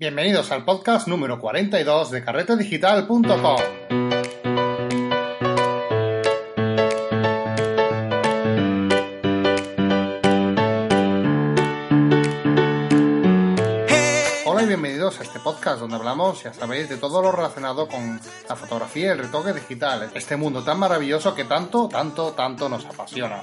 Bienvenidos al podcast número 42 de carretedigital.com. Bienvenidos a este podcast donde hablamos, ya sabéis, de todo lo relacionado con la fotografía y el retoque digital, este mundo tan maravilloso que tanto, tanto, tanto nos apasiona.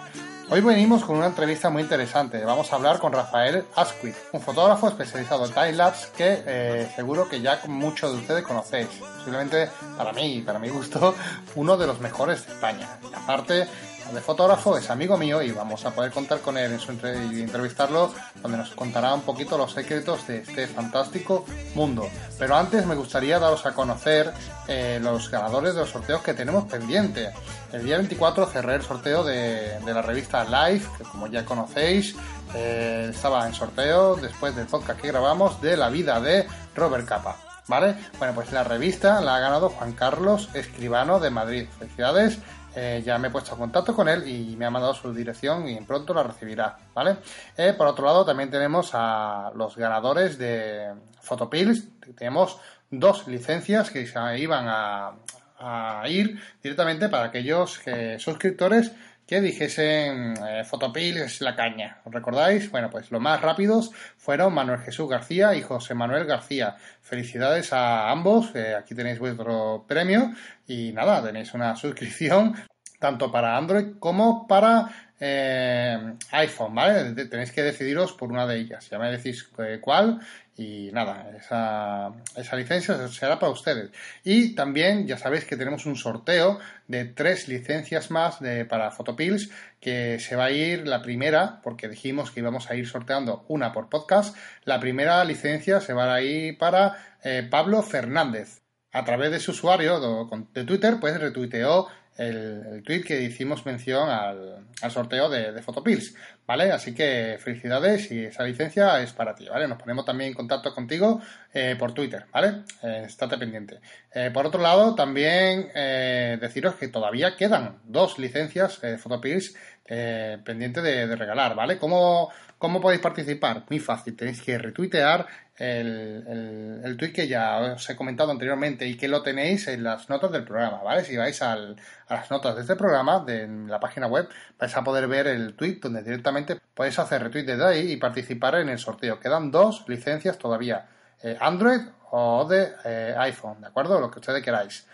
Hoy venimos con una entrevista muy interesante. Vamos a hablar con Rafael Asquith, un fotógrafo especializado en timelapse que eh, seguro que ya muchos de ustedes conocéis. Posiblemente para mí, para mi gusto, uno de los mejores de España. Y aparte, de fotógrafo es amigo mío y vamos a poder contar con él en su y entrevistarlo donde nos contará un poquito los secretos de este fantástico mundo. Pero antes me gustaría daros a conocer eh, los ganadores de los sorteos que tenemos pendiente. El día 24 cerré el sorteo de, la revista Live, que como ya conocéis eh, estaba en sorteo después del podcast que grabamos de la vida de Robert Capa. ¿Vale? Bueno, pues la revista la ha ganado Juan Carlos Escribano de Madrid. Felicidades eh, ya me he puesto en contacto con él y me ha mandado su dirección y pronto la recibirá, ¿vale? Eh, por otro lado, también tenemos a los ganadores de Photopills. Tenemos dos licencias que se iban a, ir directamente para aquellos suscriptores que dijesen eh, es la caña. ¿Os recordáis? Bueno, pues los más rápidos fueron Manuel Jesús García y José Manuel García. Felicidades a ambos. aquí tenéis vuestro premio y nada, tenéis una suscripción tanto para Android como para eh, iPhone, ¿vale? Tenéis que decidiros por una de ellas. Ya me decís eh, cuál y nada, esa, esa licencia será para ustedes. Y también ya sabéis que tenemos un sorteo de tres licencias más de, para Photopills que se va a ir la primera, porque dijimos que íbamos a ir sorteando una por podcast. La primera licencia se va a ir para eh, Pablo Fernández. A través de su usuario de Twitter, pues retuiteó el, el tweet que hicimos mención al, sorteo de, de, Photopills, ¿vale? Así que felicidades y esa licencia es para ti, ¿vale? Nos ponemos también en contacto contigo eh, por Twitter, ¿vale? Eh, estate pendiente. Eh, por otro lado, también deciros que todavía quedan dos licencias de Photopills pendientes de, de, regalar, ¿vale? ¿Cómo, ¿Cómo podéis participar? Muy fácil, tenéis que retuitear el, el, tweet que ya os he comentado anteriormente y que lo tenéis en las notas del programa, ¿vale? Si vais a las notas de este programa, de la página web, vais a poder ver el tweet donde directamente podéis hacer retweet desde ahí y participar en el sorteo. Quedan dos licencias todavía, eh, Android o de eh, iPhone, ¿de acuerdo? Lo que ustedes queráis.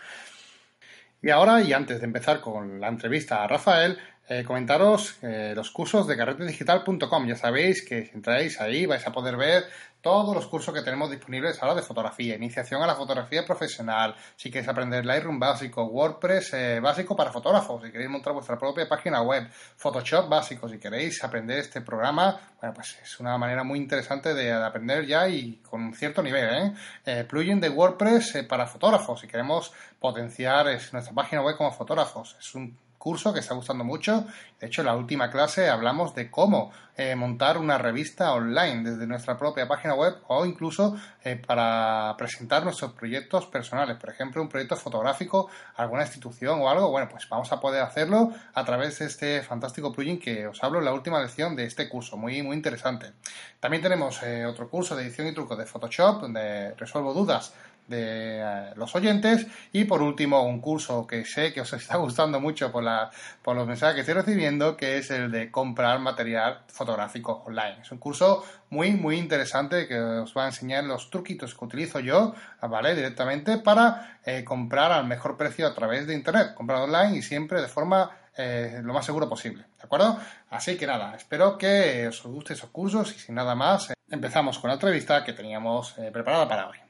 Y ahora, y antes de empezar con la entrevista a Rafael, eh, comentaros eh, los cursos de carretedigital.com. Ya sabéis que si entráis ahí vais a poder ver todos los cursos que tenemos disponibles ahora de fotografía, iniciación a la fotografía profesional, si queréis aprender Lightroom básico, WordPress eh, básico para fotógrafos, si queréis montar vuestra propia página web, Photoshop básico, si queréis aprender este programa, bueno, pues es una manera muy interesante de, aprender ya y con un cierto nivel, ¿eh? plugin de WordPress para fotógrafos, si queremos potenciar nuestra página web como fotógrafos, es un curso que está gustando mucho. De hecho, en la última clase hablamos de cómo eh, montar una revista online desde nuestra propia página web o incluso eh, para presentar nuestros proyectos personales. Por ejemplo, un proyecto fotográfico, alguna institución o algo. Bueno, pues vamos a poder hacerlo a través de este fantástico plugin que os hablo en la última lección de este curso. Muy, muy interesante. También tenemos eh, otro curso de edición y truco de Photoshop donde resuelvo dudas de eh, los oyentes y por último un curso que sé que os está gustando mucho por, la, por los mensajes que estoy recibiendo que es el de comprar material fotográfico online es un curso muy muy interesante que os va a enseñar los truquitos que utilizo yo vale directamente para eh, comprar al mejor precio a través de internet comprar online y siempre de forma eh, lo más seguro posible, ¿de acuerdo? Así que nada, espero que os guste esos cursos y sin nada más, empezamos con la entrevista que teníamos preparada para hoy.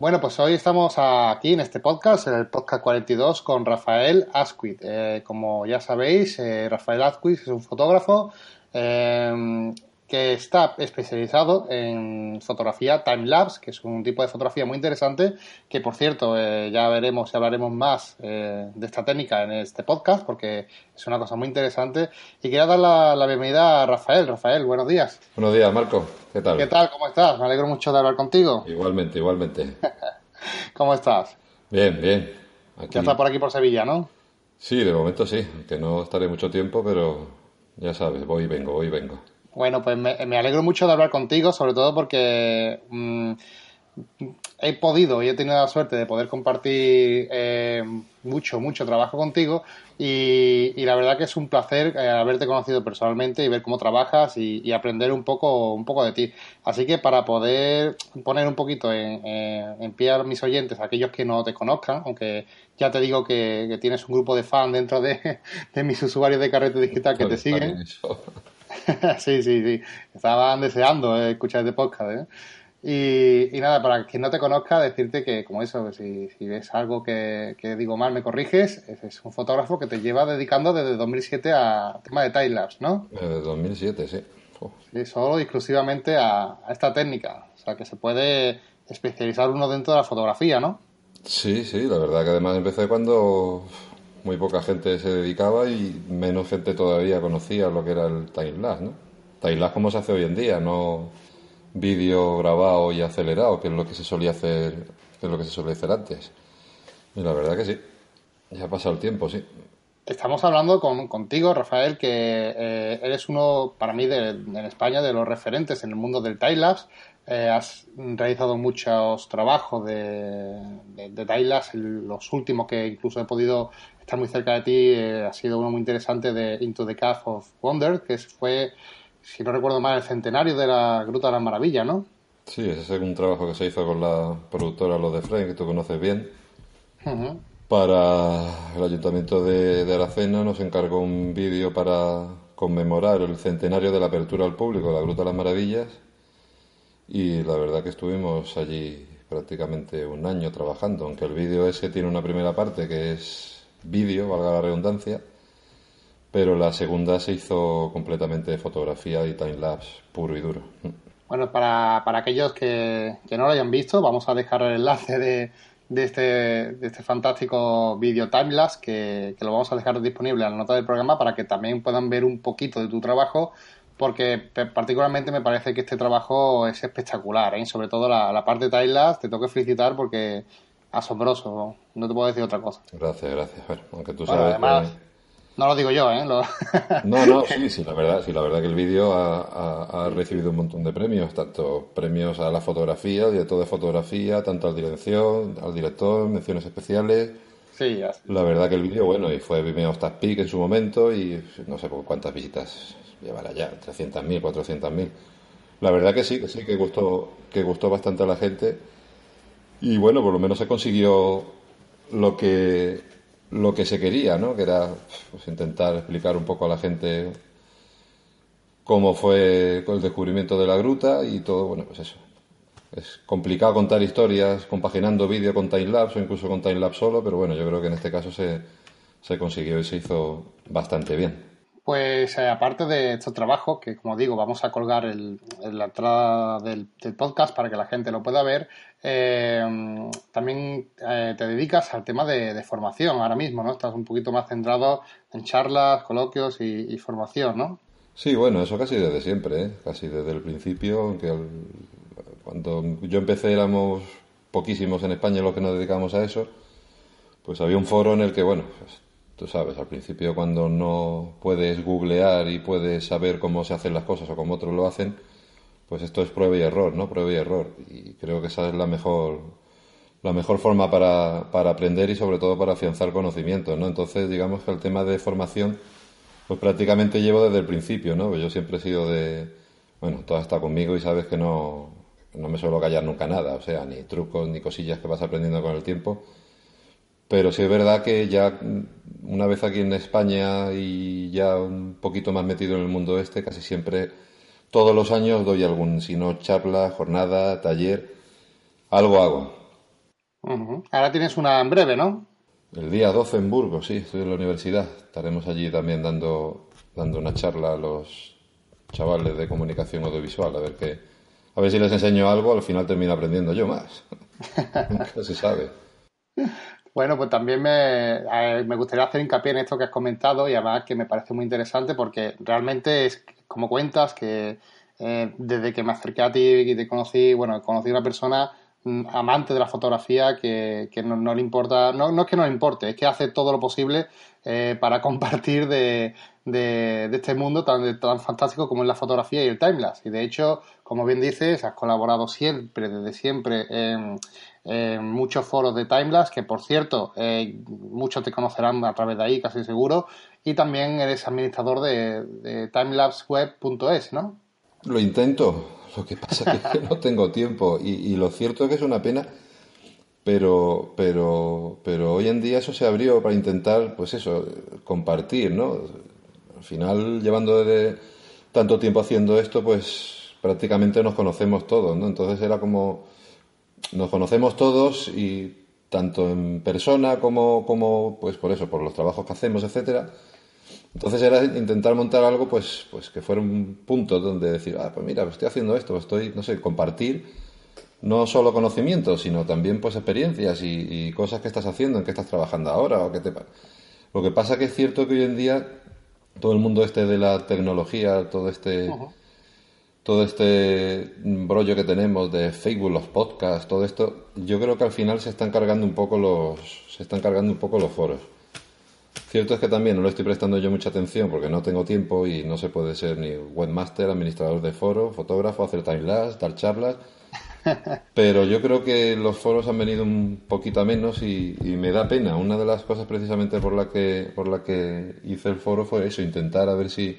Bueno, pues hoy estamos aquí en este podcast, en el podcast 42, con Rafael Asquith. Eh, como ya sabéis, eh, Rafael Asquith es un fotógrafo eh, que está especializado en fotografía time-lapse, que es un tipo de fotografía muy interesante, que por cierto eh, ya veremos y hablaremos más eh, de esta técnica en este podcast, porque es una cosa muy interesante. Y quería dar la, bienvenida a Rafael. Rafael, buenos días. Buenos días, Marco. ¿Qué tal? ¿Qué tal? ¿Cómo estás? Me alegro mucho de hablar contigo. Igualmente, igualmente. ¿Cómo estás? Bien, bien. Ya estás por aquí por Sevilla, ¿no? Sí, de momento sí, que no estaré mucho tiempo, pero ya sabes, voy y vengo, voy y vengo. Bueno, pues me, alegro mucho de hablar contigo, sobre todo porque mm, he podido y he tenido la suerte de poder compartir eh, mucho, mucho trabajo contigo y, la verdad que es un placer eh, haberte conocido personalmente y ver cómo trabajas y, aprender un poco, un poco de ti. Así que para poder poner un poquito en, en pie a mis oyentes, aquellos que no te conozcan, aunque ya te digo que, tienes un grupo de fans dentro de, mis usuarios de carrete digital que te siguen. sí, sí, sí. Estaban deseando eh, escuchar este podcast. ¿eh? Y, nada, para quien no te conozca, decirte que, como eso, si, si ves algo que, digo mal, me corriges. Es, un fotógrafo que te lleva dedicando desde 2007 a tema de time-lapse, ¿no? Desde 2007, sí. Sí, solo exclusivamente a, a, esta técnica. O sea, que se puede especializar uno dentro de la fotografía, ¿no? Sí, sí, la verdad que además empecé cuando muy poca gente se dedicaba y menos gente todavía conocía lo que era el time-lapse, ¿no? Time-lapse como se hace hoy en día, no vídeo grabado y acelerado, que es lo que se solía hacer, es lo que se solía hacer antes. Y la verdad que sí, ya ha pasado el tiempo, sí. Estamos hablando con, contigo, Rafael, que eh, eres uno, para mí, de, en España, de los referentes en el mundo del time-lapse. Eh, has realizado muchos trabajos de, de, de los últimos que incluso he podido estar muy cerca de ti, eh, ha sido uno muy interesante de Into the Cave of Wonder, que fue si no recuerdo mal, el centenario de la Gruta de las Maravillas, ¿no? Sí, ese es un trabajo que se hizo con la productora Los de Frame, que tú conoces bien. Para el Ayuntamiento de, de, Aracena nos encargó un vídeo para conmemorar el centenario de la apertura al público de la Gruta de las Maravillas. Y la verdad que estuvimos allí prácticamente un año trabajando, aunque el vídeo ese tiene una primera parte que es vídeo, valga la redundancia, pero la segunda se hizo completamente de fotografía y time-lapse puro y duro. Bueno, para, para aquellos que, no lo hayan visto, vamos a dejar el enlace de, de, este, de este fantástico vídeo timelapse que, que lo vamos a dejar disponible en la nota del programa para que también puedan ver un poquito de tu trabajo porque particularmente me parece que este trabajo es espectacular, ¿eh? sobre todo la, la parte de timelapse, te tengo que felicitar porque asombroso, no te puedo decir otra cosa. Gracias, gracias. aunque tú sabes no lo digo yo, ¿eh? no, no, sí, sí, la verdad, sí, la verdad que el vídeo ha, recibido un montón de premios, tanto premios a la fotografía, director de fotografía, tanto al dirección, al director, menciones especiales. Sí, La verdad que el vídeo, bueno, y fue Vimeo Star Peak en su momento y no sé por cuántas visitas llevará ya, 300.000, 400.000. La verdad que sí, que sí, que gustó, que gustó bastante a la gente. Y bueno, por lo menos se consiguió lo que lo que se quería, ¿no? Que era pues, intentar explicar un poco a la gente cómo fue el descubrimiento de la gruta y todo, bueno, pues eso. Es complicado contar historias compaginando vídeo con timelapse o incluso con timelapse solo, pero bueno, yo creo que en este caso se, se consiguió y se hizo bastante bien. Pues eh, aparte de estos trabajos, que como digo, vamos a colgar el, en la entrada del, podcast para que la gente lo pueda ver, eh, también eh, te dedicas al tema de, formación ahora mismo, ¿no? Estás un poquito más centrado en charlas, coloquios y, formación, ¿no? Sí, bueno, eso casi desde siempre, casi desde el principio, aunque cuando yo empecé éramos poquísimos en España los que nos dedicamos a eso, pues había un foro en el que, bueno, pues, tú sabes, al principio cuando no puedes googlear y puedes saber cómo se hacen las cosas o cómo otros lo hacen, pues esto es prueba y error, ¿no? Prueba y error. Y creo que esa es la mejor, la mejor forma para, para aprender y sobre todo para afianzar conocimientos, ¿no? Entonces, digamos que el tema de formación, pues prácticamente llevo desde el principio, ¿no? Yo siempre he sido de, bueno, todo está conmigo y sabes que no, no me suelo callar nunca nada, o sea, ni trucos ni cosillas que vas aprendiendo con el tiempo pero sí es verdad que ya una vez aquí en España y ya un poquito más metido en el mundo este, casi siempre, todos los años doy algún, si no charla, jornada, taller, algo hago. Ahora tienes una en breve, ¿no? El día 12 en Burgos, sí, estoy en la universidad. Estaremos allí también dando, dando una charla a los chavales de comunicación audiovisual, a ver qué, a ver si les enseño algo, al final termino aprendiendo yo más. Nunca se sabe. Bueno, pues también me, me, gustaría hacer hincapié en esto que has comentado y además que me parece muy interesante porque realmente es como cuentas que eh, desde que me acerqué a ti y te conocí, bueno, conocí a una persona mm, amante de la fotografía que, no, le importa, no, no, es que no le importe, es que hace todo lo posible eh, para compartir de, de, este mundo tan, tan fantástico como es la fotografía y el timelapse. Y de hecho, como bien dices, has colaborado siempre, desde siempre, en, muchos foros de timelapse, que por cierto, eh, muchos te conocerán a través de ahí, casi seguro, y también eres administrador de, timelapseweb.es, ¿no? Lo intento, lo que pasa es que no tengo tiempo y, lo cierto es que es una pena, pero, pero, pero hoy en día eso se abrió para intentar, pues eso, compartir, ¿no? Al final, llevando desde tanto tiempo haciendo esto, pues prácticamente nos conocemos todos, ¿no? Entonces era como, nos conocemos todos y tanto en persona como, como pues por eso, por los trabajos que hacemos, etcétera, entonces era intentar montar algo pues, pues que fuera un punto donde decir, ah, pues mira, estoy haciendo esto, estoy, no sé, compartir no solo conocimientos, sino también pues experiencias y, cosas que estás haciendo, en qué estás trabajando ahora o qué te Lo que pasa que es cierto que hoy en día todo el mundo este de la tecnología, todo este todo este brollo que tenemos de Facebook, los podcasts, todo esto, yo creo que al final se están cargando un poco los se están cargando un poco los foros. Cierto es que también no le estoy prestando yo mucha atención porque no tengo tiempo y no se puede ser ni webmaster, administrador de foro, fotógrafo, hacer timelapse, dar charlas. Pero yo creo que los foros han venido un poquito a menos y, me da pena. Una de las cosas precisamente por la que por la que hice el foro fue eso, intentar a ver si.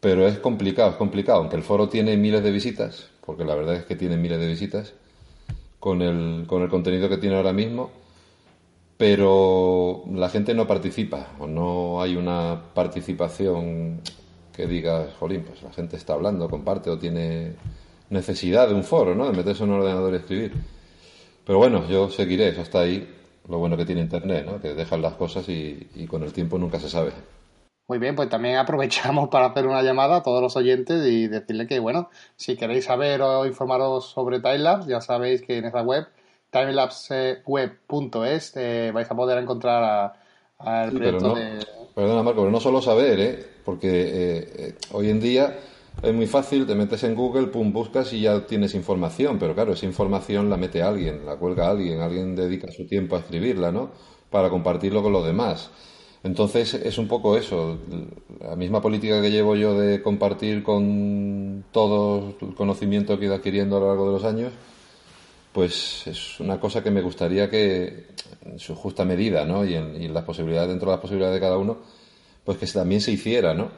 Pero es complicado, es complicado. Aunque el foro tiene miles de visitas, porque la verdad es que tiene miles de visitas con el con el contenido que tiene ahora mismo pero la gente no participa o no hay una participación que diga, jolín, pues la gente está hablando, comparte o tiene necesidad de un foro, ¿no? De meterse en un ordenador y escribir. Pero bueno, yo seguiré, eso está ahí, lo bueno que tiene Internet, ¿no? Que dejan las cosas y, con el tiempo nunca se sabe. Muy bien, pues también aprovechamos para hacer una llamada a todos los oyentes y decirle que, bueno, si queréis saber o informaros sobre Timelapse, ya sabéis que en esa web timelapseweb.es eh, vais a poder encontrar al proyecto de... Perdona, Marco, pero no solo saber, ¿eh? porque eh, eh, hoy en día es muy fácil, te metes en Google, pum, buscas y ya tienes información, pero claro, esa información la mete alguien, la cuelga alguien, alguien dedica su tiempo a escribirla, ¿no? Para compartirlo con los demás. Entonces es un poco eso, la misma política que llevo yo de compartir con todo el conocimiento que he ido adquiriendo a lo largo de los años, pues es una cosa que me gustaría que en su justa medida, ¿no? Y en, las posibilidades, dentro de las posibilidades de cada uno, pues que también se hiciera, ¿no?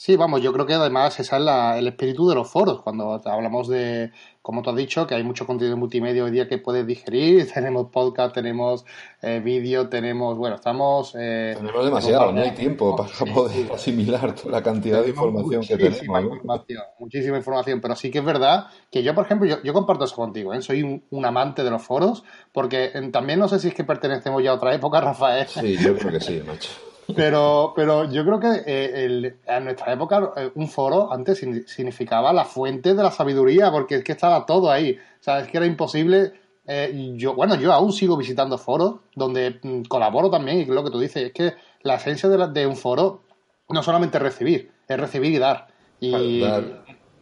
Sí, vamos, yo creo que además ese es el espíritu de los foros. Cuando hablamos de, como tú has dicho, que hay mucho contenido multimedia hoy día que puedes digerir. Tenemos podcast, tenemos eh, vídeo, tenemos, bueno, estamos... Eh, tenemos demasiado, no hay tiempo para poder asimilar toda la cantidad de información que tenemos. Información, Muchísima información, pero sí que es verdad que yo, por ejemplo, yo, comparto eso contigo, ¿eh? soy un, amante de los foros, porque también no sé si es que pertenecemos ya a otra época, Rafael. Sí, yo creo que sí, macho. Pero, pero yo creo que eh, en nuestra época eh, un foro antes significaba la fuente de la sabiduría, porque es que estaba todo ahí. O sea, es que era imposible. Eh, yo, bueno, yo aún sigo visitando foros donde mm, colaboro también, y lo que tú dices, es que la esencia de, de un foro no solamente es recibir, es recibir y dar. Y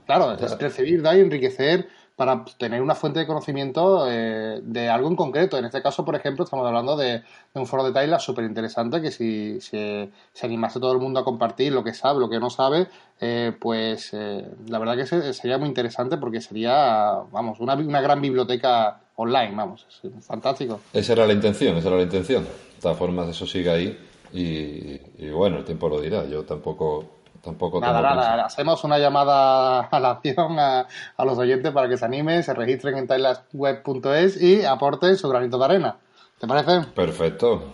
claro, es recibir, dar y enriquecer para tener una fuente de conocimiento eh, de algo en concreto. En este caso, por ejemplo, estamos hablando de, un foro de Tyler súper interesante que si se animase todo el mundo a compartir lo que sabe, lo que no sabe, eh, pues eh, la verdad que sería muy interesante porque sería, vamos, una, una gran biblioteca online, vamos, fantástico. Esa era la intención, esa era la intención. De todas formas, eso sigue ahí y bueno, el tiempo lo dirá. Yo tampoco Tampoco nada, nada, hacemos una llamada a la acción a, los oyentes para que se animen, se registren en timelapsweb.es y aporten su granito de arena. ¿Te parece? Perfecto.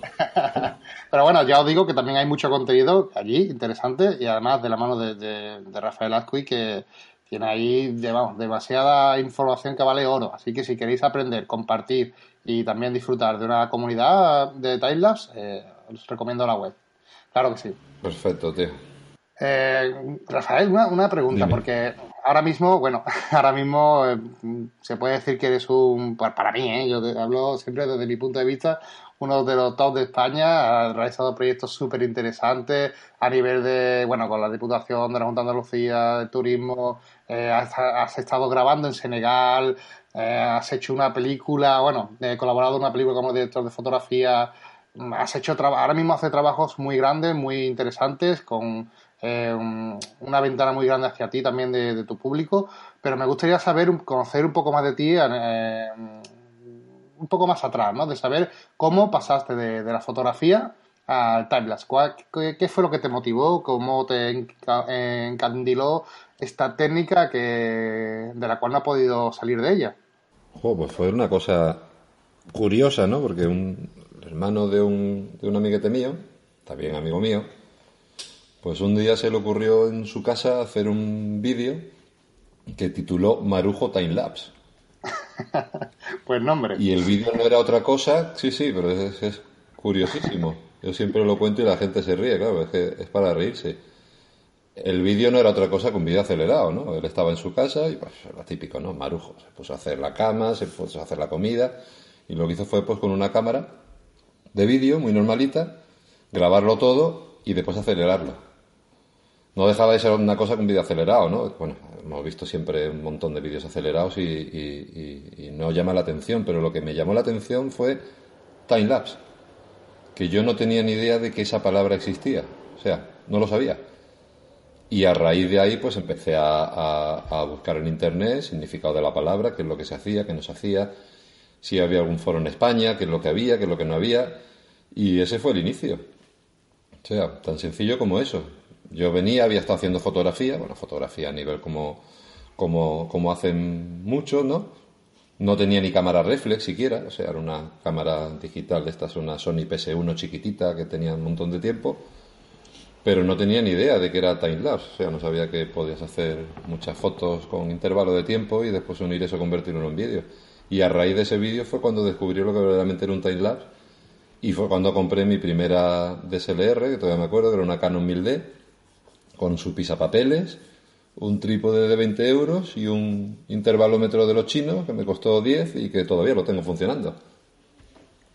Pero bueno, ya os digo que también hay mucho contenido allí interesante y además de la mano de, Rafael Azcuy que tiene ahí demasiada información que vale oro. Así que si queréis aprender, compartir y también disfrutar de una comunidad de timelapse, eh, os recomiendo la web. Claro que sí. Perfecto, tío. Eh, Rafael, una, pregunta, porque ahora mismo, bueno, ahora mismo eh, se puede decir que eres un, para mí, ¿eh? yo hablo siempre desde mi punto de vista, uno de los top de España, has realizado proyectos súper interesantes a nivel de, bueno, con la Diputación de la Junta de Andalucía, de Turismo, has, estado grabando en Senegal, eh, has hecho una película, bueno, he colaborado en una película como director de fotografía, has hecho ahora mismo hace trabajos muy grandes, muy interesantes, con eh, una ventana muy grande hacia ti también de, tu público, pero me gustaría saber, conocer un poco más de ti, eh, un poco más atrás, ¿no? De saber cómo pasaste de, la fotografía al timelapse. Qué, ¿Qué, fue lo que te motivó? ¿Cómo te encandiló esta técnica que, de la cual no ha podido salir de ella? pues fue una cosa curiosa, ¿no? Porque un hermano de un, de un amiguete mío, también amigo mío, pues un día se le ocurrió en su casa hacer un vídeo que tituló Marujo Time Lapse. pues nombre. Y el vídeo no era otra cosa, sí, sí, pero es, es, curiosísimo. Yo siempre lo cuento y la gente se ríe, claro, es que es para reírse el vídeo no era otra cosa que un vídeo acelerado, ¿no? Él estaba en su casa y pues lo típico, ¿no? Marujo. Se puso a hacer la cama, se puso a hacer la comida y lo que hizo fue pues con una cámara de vídeo muy normalita, grabarlo todo y después acelerarlo. No dejaba de ser una cosa un vídeo acelerado, ¿no? Bueno, hemos visto siempre un montón de vídeos acelerados y, no llama la atención, pero lo que me llamó la atención fue time-lapse, que yo no tenía ni idea de que esa palabra existía, o sea, no lo sabía. Y a raíz de ahí, pues empecé a, buscar en internet significado de la palabra, qué es lo que se hacía, qué no se hacía, si había algún foro en España, qué es lo que había, qué es lo que no había. Y ese fue el inicio. O sea, tan sencillo como eso. Yo venía, había estado haciendo fotografía, bueno, fotografía a nivel como, como, como hacen muchos, ¿no? No tenía ni cámara reflex siquiera, o sea, era una cámara digital de estas, una Sony PS1 chiquitita que tenía un montón de tiempo pero no tenía ni idea de que era time-lapse, o sea, no sabía que podías hacer muchas fotos con intervalo de tiempo y después unir eso, convertirlo en vídeo. Y a raíz de ese vídeo fue cuando descubrí lo que verdaderamente era un time-lapse y fue cuando compré mi primera DSLR, que todavía me acuerdo, que era una Canon 1000D, con su pisapapeles, un trípode de 20 euros y un intervalómetro de los chinos que me costó 10 y que todavía lo tengo funcionando.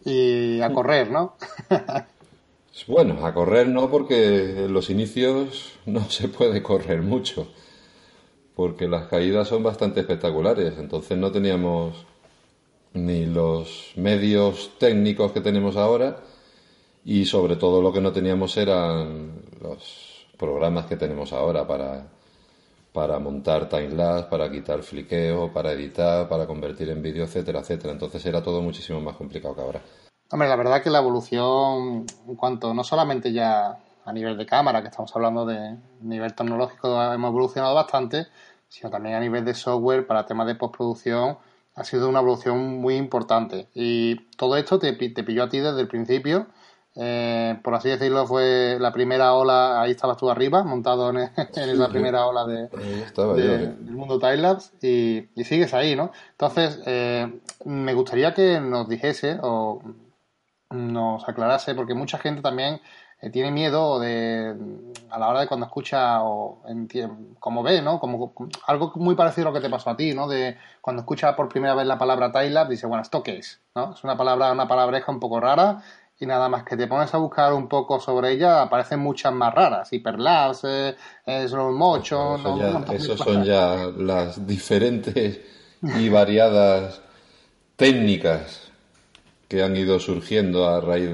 Y a correr, ¿no? Bueno, a correr no, porque en los inicios no se puede correr mucho, porque las caídas son bastante espectaculares, entonces no teníamos ni los medios técnicos que tenemos ahora y sobre todo lo que no teníamos eran los programas que tenemos ahora para, para montar timelapse, para quitar fliqueo, para editar, para convertir en vídeo, etcétera, etcétera. Entonces era todo muchísimo más complicado que ahora. Hombre, la verdad que la evolución, en cuanto no solamente ya a nivel de cámara, que estamos hablando de nivel tecnológico, hemos evolucionado bastante, sino también a nivel de software para temas de postproducción, ha sido una evolución muy importante. Y todo esto te, te pilló a ti desde el principio. Eh, por así decirlo, fue la primera ola, ahí estabas tú arriba, montado en, esa primera ola de, del mundo timelapse y, y, sigues ahí, ¿no? Entonces, eh, me gustaría que nos dijese, o nos aclarase, porque mucha gente también eh, tiene miedo de a la hora de cuando escucha o como ve, ¿no? Como, algo muy parecido a lo que te pasó a ti, ¿no? De cuando escucha por primera vez la palabra Tailab, dice, bueno, ¿esto qué es? ¿no? Es una palabra, una palabreja un poco rara y nada más que te pones a buscar un poco sobre ella, aparecen muchas más raras, hiperlapse, eh, eh, slow motion, eso, son ya las diferentes y variadas técnicas que han ido surgiendo a raíz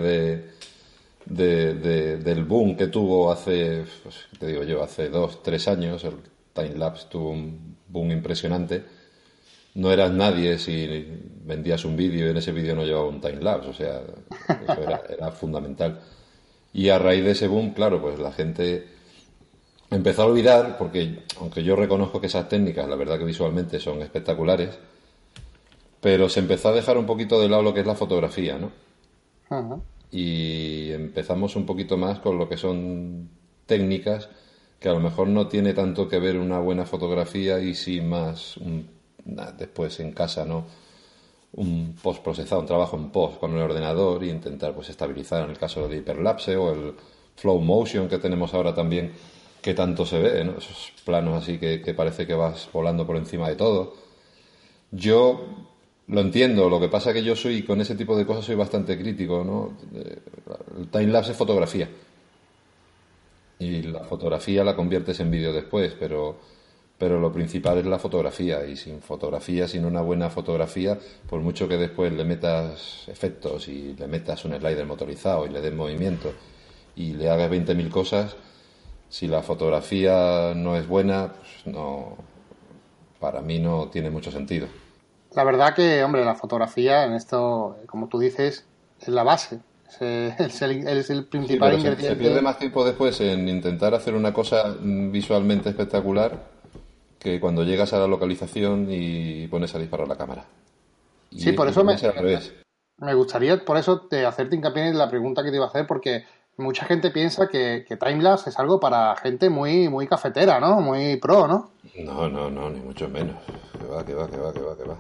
de, del boom que tuvo hace, pues, te digo yo, hace dos, tres años. El timelapse tuvo un boom impresionante. No eras nadie si vendías un vídeo y en ese vídeo no llevaba un timelapse, o sea, eso era, era fundamental. Y a raíz de ese boom, claro, pues la gente empezó a olvidar, porque aunque yo reconozco que esas técnicas, la verdad que visualmente son espectaculares, pero se empezó a dejar un poquito de lado lo que es la fotografía, ¿no? Y empezamos un poquito más con lo que son técnicas que a lo mejor no tiene tanto que ver una buena fotografía y sí más después en casa, ¿no? Un post procesado, un trabajo en post con el ordenador y intentar pues estabilizar en el caso de hiperlapse o el flow motion que tenemos ahora también que tanto se ve, ¿no? Esos planos así que, que parece que vas volando por encima de todo. Yo lo entiendo, lo que pasa es que yo soy, con ese tipo de cosas soy bastante crítico, ¿no? El timelapse es fotografía. Y la fotografía la conviertes en vídeo después, pero pero lo principal es la fotografía y sin fotografía, sin una buena fotografía, por mucho que después le metas efectos y le metas un slider motorizado y le des movimiento y le hagas 20.000 cosas, si la fotografía no es buena, pues no, para mí no tiene mucho sentido. La verdad que, hombre, la fotografía en esto, como tú dices, es la base. Es el, es el principal ingrediente. se pierde más tiempo después en intentar hacer una cosa visualmente espectacular que cuando llegas a la localización y pones a disparar la cámara. sí, por eso me, me gustaría, por eso, de hacerte hincapié en la pregunta que te iba a hacer, porque mucha gente piensa que, que timelapse es algo para gente muy, muy cafetera, ¿no? Muy pro, ¿no? No, no, no, ni mucho menos. Que va, que va, que va, que va, que va.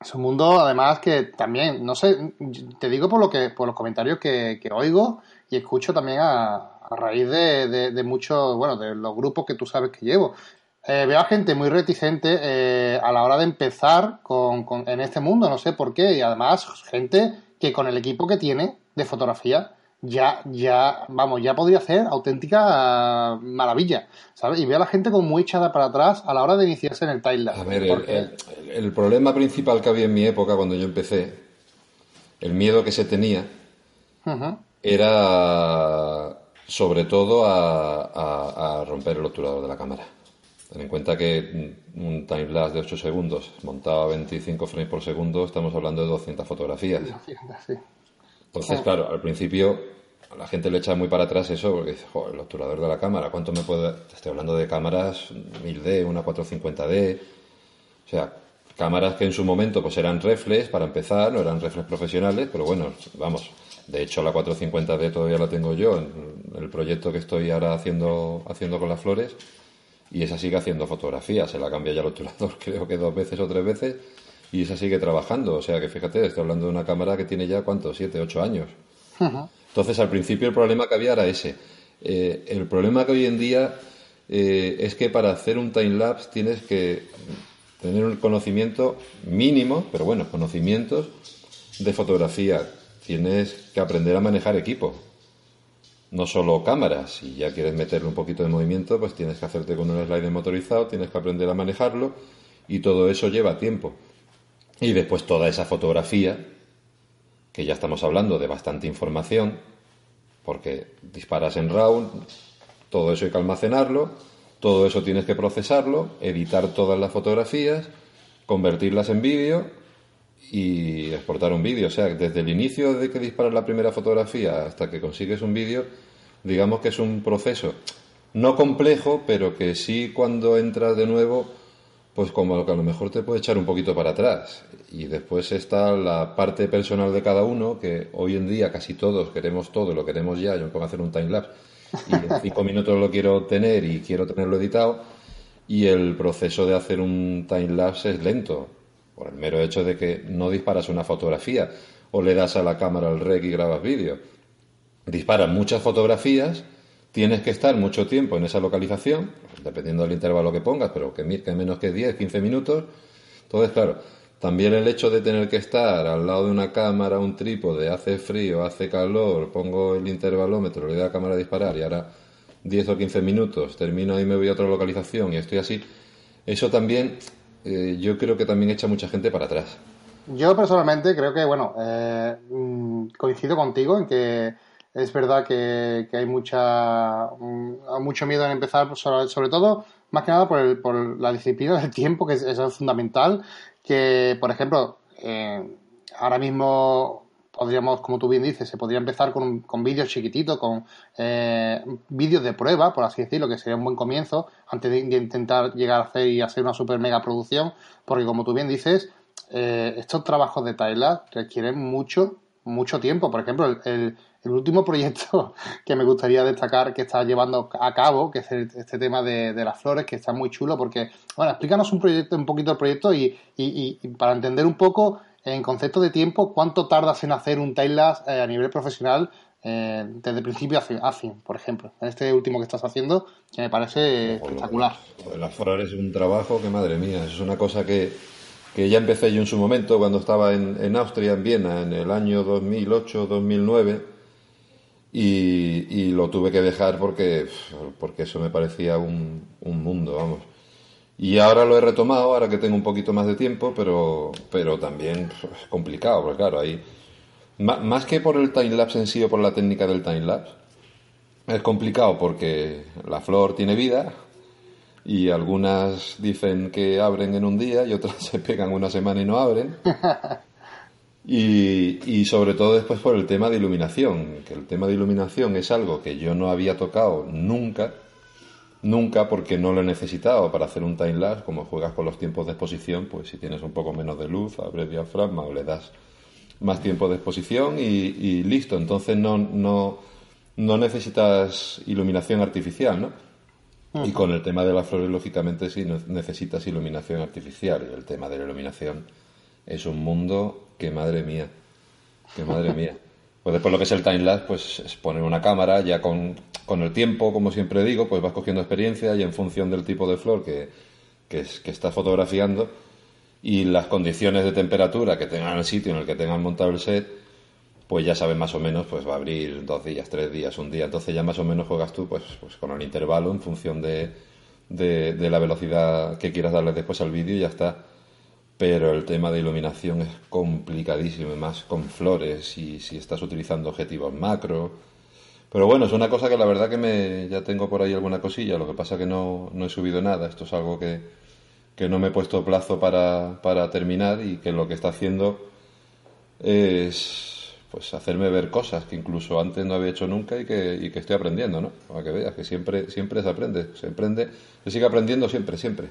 Es un mundo, además, que también, no sé, te digo por lo que, por los comentarios que, que oigo y escucho también a, a raíz de, de, de muchos, bueno, de los grupos que tú sabes que llevo. Eh, veo a gente muy reticente eh, a la hora de empezar con, con, en este mundo, no sé por qué, y además gente que con el equipo que tiene de fotografía ya, ya, vamos, ya podría hacer auténtica maravilla, ¿sabes? Y veo a la gente como muy echada para atrás a la hora de iniciarse en el timelapse. A ver, el, el, problema principal que había en mi época cuando yo empecé, el miedo que se tenía, uh -huh. era sobre todo a, a, a romper el obturador de la cámara. Ten en cuenta que un timelapse de 8 segundos montado a 25 frames por segundo, estamos hablando de 200 fotografías. Sí. Entonces, claro, al principio a la gente le echa muy para atrás eso porque dice, joder, el obturador de la cámara, ¿cuánto me puede...? Te estoy hablando de cámaras 1000D, una 450D, o sea, cámaras que en su momento pues eran reflex para empezar, no eran reflex profesionales, pero bueno, vamos, de hecho la 450D todavía la tengo yo en el proyecto que estoy ahora haciendo, haciendo con las flores y esa sigue haciendo fotografías, se la cambia ya el obturador creo que dos veces o tres veces y esa sigue trabajando, o sea que fíjate, estoy hablando de una cámara que tiene ya cuántos, siete, ocho años. Entonces al principio el problema que había era ese. Eh, el problema que hoy en día eh, es que para hacer un time lapse tienes que tener un conocimiento mínimo, pero bueno, conocimientos de fotografía. Tienes que aprender a manejar equipo no solo cámaras, si ya quieres meterle un poquito de movimiento, pues tienes que hacerte con un slider motorizado, tienes que aprender a manejarlo y todo eso lleva tiempo. Y después toda esa fotografía, que ya estamos hablando de bastante información, porque disparas en RAW, todo eso hay que almacenarlo, todo eso tienes que procesarlo, editar todas las fotografías, convertirlas en vídeo y exportar un vídeo. O sea, desde el inicio de que disparas la primera fotografía hasta que consigues un vídeo, digamos que es un proceso no complejo, pero que sí cuando entras de nuevo, pues como que a lo mejor te puede echar un poquito para atrás. Y después está la parte personal de cada uno, que hoy en día casi todos queremos todo, lo queremos ya, yo me pongo a hacer un timelapse y en cinco minutos lo quiero tener y quiero tenerlo editado, y el proceso de hacer un timelapse es lento por el mero hecho de que no disparas una fotografía o le das a la cámara al rec y grabas vídeo. Disparas muchas fotografías, tienes que estar mucho tiempo en esa localización, dependiendo del intervalo que pongas, pero que, que menos que 10, 15 minutos. Entonces, claro, también el hecho de tener que estar al lado de una cámara, un trípode, hace frío, hace calor, pongo el intervalómetro, le doy a la cámara a disparar y ahora 10 o 15 minutos, termino y me voy a otra localización y estoy así. Eso también eh, yo creo que también echa mucha gente para atrás. Yo personalmente creo que, bueno, eh, coincido contigo en que es verdad que, que hay mucha mucho miedo en empezar, sobre, sobre, todo, más que nada por, el, por la disciplina del tiempo, que es, es fundamental, que, por ejemplo, eh, ahora mismo podríamos, como tú bien dices, se podría empezar con, con vídeos chiquititos, con eh, vídeos de prueba, por así decirlo, que sería un buen comienzo, antes de, intentar llegar a hacer y hacer una super mega producción, porque como tú bien dices, eh, estos trabajos de Tyler requieren mucho, mucho tiempo. Por ejemplo, el, el, último proyecto que me gustaría destacar que está llevando a cabo, que es el, este tema de, de, las flores, que está muy chulo, porque, bueno, explícanos un proyecto, un poquito el proyecto y, y para entender un poco en concepto de tiempo, ¿cuánto tardas en hacer un timelapse eh, a nivel profesional eh, desde principio a fin, por ejemplo? En este último que estás haciendo, que me parece bueno, espectacular. Las flores es un trabajo que, madre mía, es una cosa que, que ya empecé yo en su momento cuando estaba en, en Austria, en Viena, en el año 2008-2009. Y, y, lo tuve que dejar porque, porque eso me parecía un, un mundo, vamos. Y ahora lo he retomado, ahora que tengo un poquito más de tiempo, pero, pero también es complicado, porque claro, hay... Más que por el timelapse en sí o por la técnica del timelapse, es complicado porque la flor tiene vida y algunas dicen que abren en un día y otras se pegan una semana y no abren. Y, y, sobre todo después por el tema de iluminación, que el tema de iluminación es algo que yo no había tocado nunca, nunca porque no lo he necesitado para hacer un time lapse, como juegas con los tiempos de exposición, pues si tienes un poco menos de luz, abres diafragma o le das más tiempo de exposición y, y listo, entonces no, no, no necesitas iluminación artificial, ¿no? Y con el tema de las flores, lógicamente, sí necesitas iluminación artificial. Y el tema de la iluminación es un mundo que madre mía, que madre mía. Pues después lo que es el time-lapse, pues es poner una cámara, ya con, con, el tiempo, como siempre digo, pues vas cogiendo experiencia y en función del tipo de flor que, que, es, que estás fotografiando y las condiciones de temperatura que tengan el sitio en el que tengan montado el set, pues ya sabes más o menos, pues va a abrir dos días, tres días, un día. Entonces ya más o menos juegas tú pues, pues con el intervalo en función de, de, de la velocidad que quieras darle después al vídeo y ya está pero el tema de iluminación es complicadísimo, más con flores y si estás utilizando objetivos macro. Pero bueno, es una cosa que la verdad que me ya tengo por ahí alguna cosilla, lo que pasa que no, no he subido nada, esto es algo que, que no me he puesto plazo para, para terminar y que lo que está haciendo es pues hacerme ver cosas que incluso antes no había hecho nunca y que, y que estoy aprendiendo, ¿no? Para que veas que siempre, siempre se aprende, se aprende, se sigue aprendiendo siempre, siempre.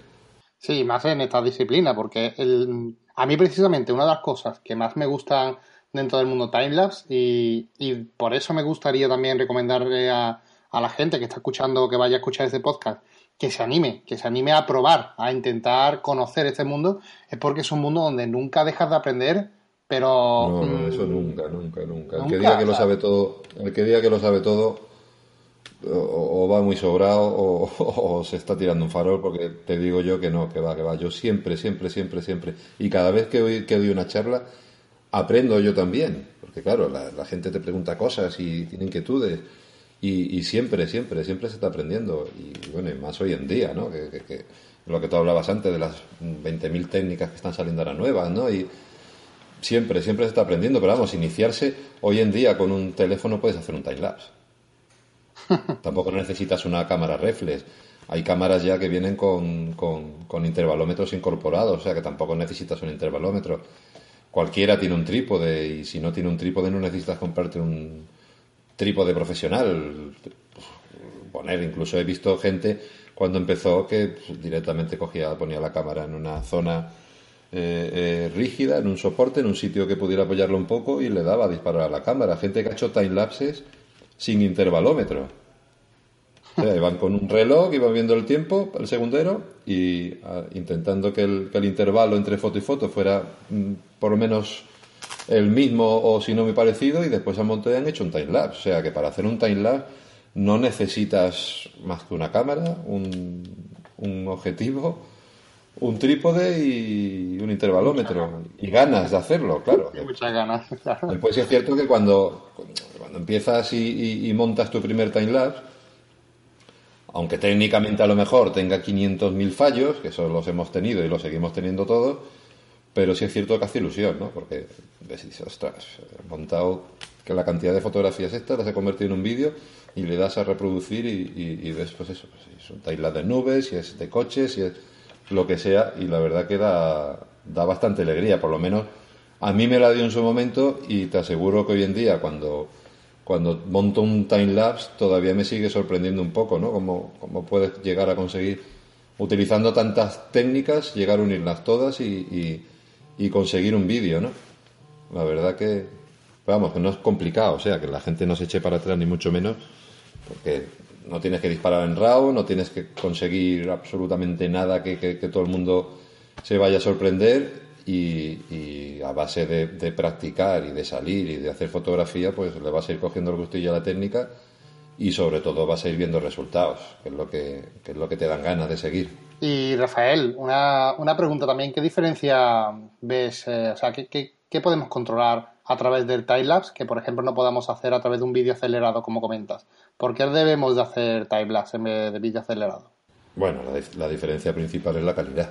Sí, más en esta disciplina, porque el, a mí precisamente una de las cosas que más me gustan dentro del mundo timelapse y, y por eso me gustaría también recomendarle a, a la gente que está escuchando, que vaya a escuchar este podcast, que se anime, que se anime a probar, a intentar conocer este mundo, es porque es un mundo donde nunca dejas de aprender, pero... No, no, eso nunca, nunca, nunca. El que diga que lo sabe todo, el que diga que lo sabe todo, o, va muy sobrado o, se está tirando un farol porque te digo yo que no, que va, que va. Yo siempre, siempre, siempre, siempre. Y cada vez que, doy, que doy una charla, aprendo yo también. Porque claro, la, gente te pregunta cosas y tiene inquietudes. Y, y, siempre, siempre, siempre se está aprendiendo. Y bueno, y más hoy en día, ¿no? Que, que, lo que tú hablabas antes de las 20.000 técnicas que están saliendo ahora nuevas, ¿no? Y siempre, siempre se está aprendiendo. Pero vamos, iniciarse hoy en día con un teléfono puedes hacer un time lapse. Tampoco necesitas una cámara reflex. Hay cámaras ya que vienen con, con, intervalómetros incorporados, o sea que tampoco necesitas un intervalómetro. Cualquiera tiene un trípode y si no tiene un trípode no necesitas comprarte un trípode profesional. Poner, incluso he visto gente cuando empezó que directamente cogía, ponía la cámara en una zona eh, eh, rígida, en un soporte, en un sitio que pudiera apoyarlo un poco y le daba a disparar a la cámara. Gente que ha hecho time lapses sin intervalómetro. O iban con un reloj, iban viendo el tiempo, el segundero, y ah, intentando que el, que el, intervalo entre foto y foto fuera mm, por lo menos el mismo o si no muy parecido, y después a monte han hecho un time lapse. O sea que para hacer un time lapse no necesitas más que una cámara, un, un objetivo, un trípode y un intervalómetro. Y ganas de hacerlo, claro. Muchas ganas. Después es cierto que cuando, cuando empiezas y, y, montas tu primer timelapse, aunque técnicamente a lo mejor tenga 500.000 fallos, que eso los hemos tenido y los seguimos teniendo todos, pero sí es cierto que hace ilusión, ¿no? Porque ves ostras, he montado que la cantidad de fotografías estas las he convertido en un vídeo y le das a reproducir y, ves, pues eso, pues es un timelapse de nubes, si es de coches, si es lo que sea, y la verdad que da, da bastante alegría, por lo menos a mí me la dio en su momento y te aseguro que hoy en día cuando, cuando monto un time lapse todavía me sigue sorprendiendo un poco, ¿no? Cómo, cómo puedes llegar a conseguir, utilizando tantas técnicas, llegar a unirlas todas y, y, conseguir un vídeo, ¿no? La verdad que, vamos, que no es complicado, o sea, que la gente no se eche para atrás ni mucho menos, porque no tienes que disparar en RAW, no tienes que conseguir absolutamente nada que, que, todo el mundo se vaya a sorprender y, a base de, practicar y de salir y de hacer fotografía, pues le vas a ir cogiendo el gustillo a la técnica y sobre todo vas a ir viendo resultados, que es lo que, es lo que te dan ganas de seguir. Y Rafael, una, una pregunta también, ¿qué diferencia ves, eh, o sea, ¿qué, qué, podemos controlar a través del timelapse que, por ejemplo, no podamos hacer a través de un vídeo acelerado, como comentas? ¿Por qué debemos de hacer timelapse en vez de vídeo acelerado? Bueno, la, diferencia principal es la calidad.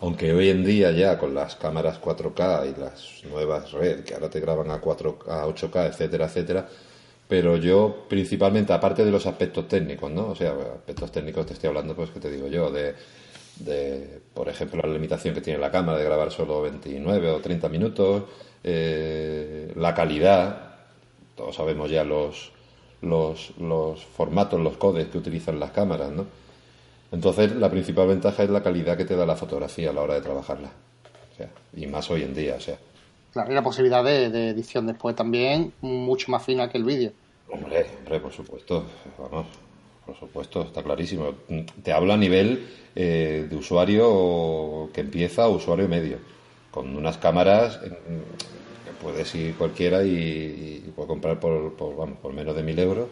Aunque hoy en día ya con las cámaras 4K y las nuevas red que ahora te graban a 4 a 8K, etcétera, etcétera, pero yo principalmente aparte de los aspectos técnicos, ¿no? O sea, aspectos técnicos te estoy hablando pues que te digo yo de de, por ejemplo, la limitación que tiene la cámara de grabar solo 29 o 30 minutos, eh, la calidad, todos sabemos ya los, los, los formatos, los codes que utilizan las cámaras, ¿no? Entonces, la principal ventaja es la calidad que te da la fotografía a la hora de trabajarla. O sea, y más hoy en día, o sea. Claro, y la posibilidad de, de edición después también mucho más fina que el vídeo. Hombre, hombre, por supuesto. Vamos, por supuesto, está clarísimo. Te hablo a nivel eh, de usuario que empieza o usuario medio, con unas cámaras que puedes ir cualquiera y, puede comprar por, por, menos de mil euros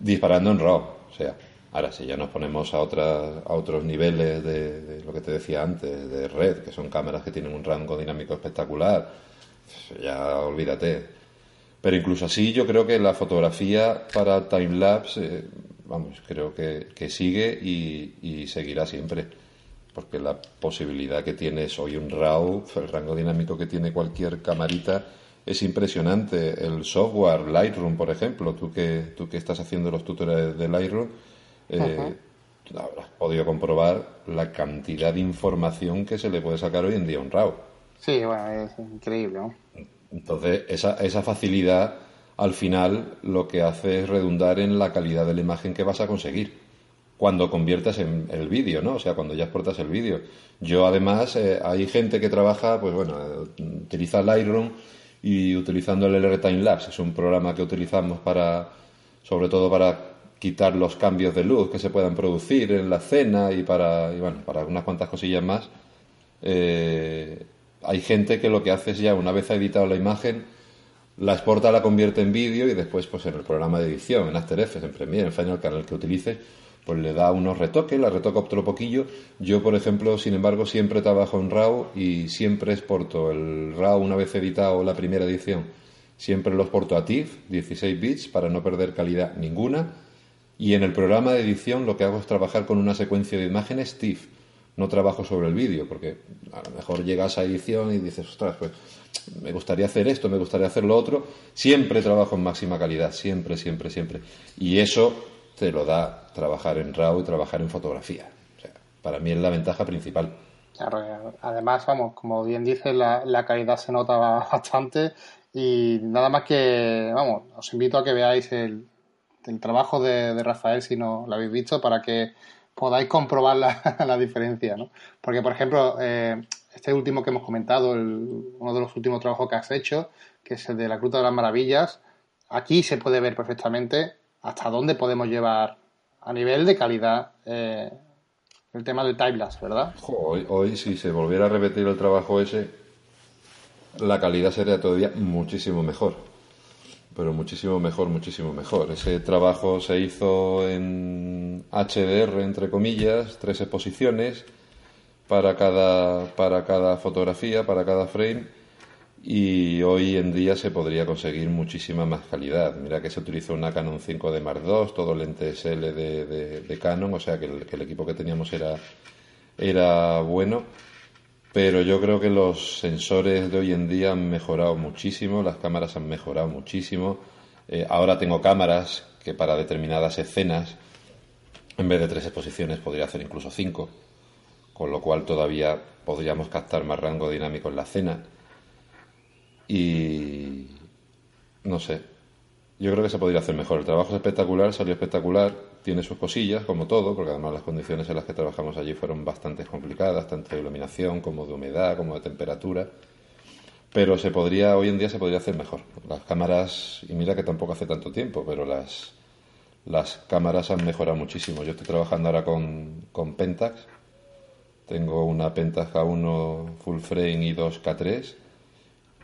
disparando en RAW. O sea, ahora si ya nos ponemos a, otras, a otros niveles de, lo que te decía antes, de red, que son cámaras que tienen un rango dinámico espectacular, ya olvídate pero incluso así yo creo que la fotografía para timelapse, eh, vamos, creo que, sigue y, seguirá siempre. Porque la posibilidad que tienes hoy un RAW, el rango dinámico que tiene cualquier camarita, es impresionante. El software, Lightroom, por ejemplo, tú que, tú que estás haciendo los tutoriales de Lightroom, eh, habrás podido comprobar la cantidad de información que se le puede sacar hoy en día a un RAW. Sí, bueno, es increíble, ¿no? Entonces, esa, esa facilidad al final lo que hace es redundar en la calidad de la imagen que vas a conseguir cuando conviertas en el vídeo, ¿no? O sea, cuando ya exportas el vídeo. Yo además, eh, hay gente que trabaja, pues bueno, utiliza Lightroom y utilizando el LR Time Lapse, es un programa que utilizamos para, sobre todo para quitar los cambios de luz que se puedan producir en la escena y para, y bueno, para unas cuantas cosillas más. Eh, hay gente que lo que hace es ya, una vez ha editado la imagen, la exporta, la convierte en vídeo y después, pues en el programa de edición, en After Effects, en Premiere, en Final Cut, que utilice, pues le da unos retoques, la retoca otro poquillo. Yo, por ejemplo, sin embargo, siempre trabajo en RAW y siempre exporto el RAW una vez editado la primera edición. Siempre lo exporto a TIFF, 16 bits, para no perder calidad ninguna. Y en el programa de edición lo que hago es trabajar con una secuencia de imágenes TIFF no trabajo sobre el vídeo, porque a lo mejor llegas a edición y dices, ostras, pues me gustaría hacer esto, me gustaría hacer lo otro. Siempre trabajo en máxima calidad, siempre, siempre, siempre. Y eso te lo da trabajar en RAW y trabajar en fotografía. O sea, para mí es la ventaja principal. Claro, además, vamos, como bien dices, la, la calidad se nota bastante y nada más que, vamos, os invito a que veáis el, el trabajo de, Rafael si no lo habéis visto para que podáis comprobar la, diferencia, ¿no? Porque, por ejemplo, eh, este último que hemos comentado, uno de los últimos trabajos que has hecho, que es el de la Gruta de las Maravillas, aquí se puede ver perfectamente hasta dónde podemos llevar a nivel de calidad eh, el tema del timelapse, ¿verdad? hoy, hoy, si se volviera a repetir el trabajo ese, la calidad sería todavía muchísimo mejor pero muchísimo mejor, muchísimo mejor. Ese trabajo se hizo en HDR, entre comillas, tres exposiciones para cada, para cada fotografía, para cada frame, y hoy en día se podría conseguir muchísima más calidad. Mira que se utilizó una Canon 5D Mark II, todo lente SL de, Canon, o sea que el, que el equipo que teníamos era, era bueno pero yo creo que los sensores de hoy en día han mejorado muchísimo, las cámaras han mejorado muchísimo. Eh, ahora tengo cámaras que para determinadas escenas, en vez de tres exposiciones, podría hacer incluso cinco, con lo cual todavía podríamos captar más rango dinámico en la escena. Y no sé, yo creo que se podría hacer mejor. El trabajo es espectacular, salió espectacular, tiene sus cosillas, como todo, porque además las condiciones en las que trabajamos allí fueron bastante complicadas, tanto de iluminación como de humedad, como de temperatura. Pero se podría, hoy en día se podría hacer mejor. Las cámaras, y mira que tampoco hace tanto tiempo, pero las, las cámaras han mejorado muchísimo. Yo estoy trabajando ahora con, con Pentax. Tengo una Pentax K1 full frame y dos K3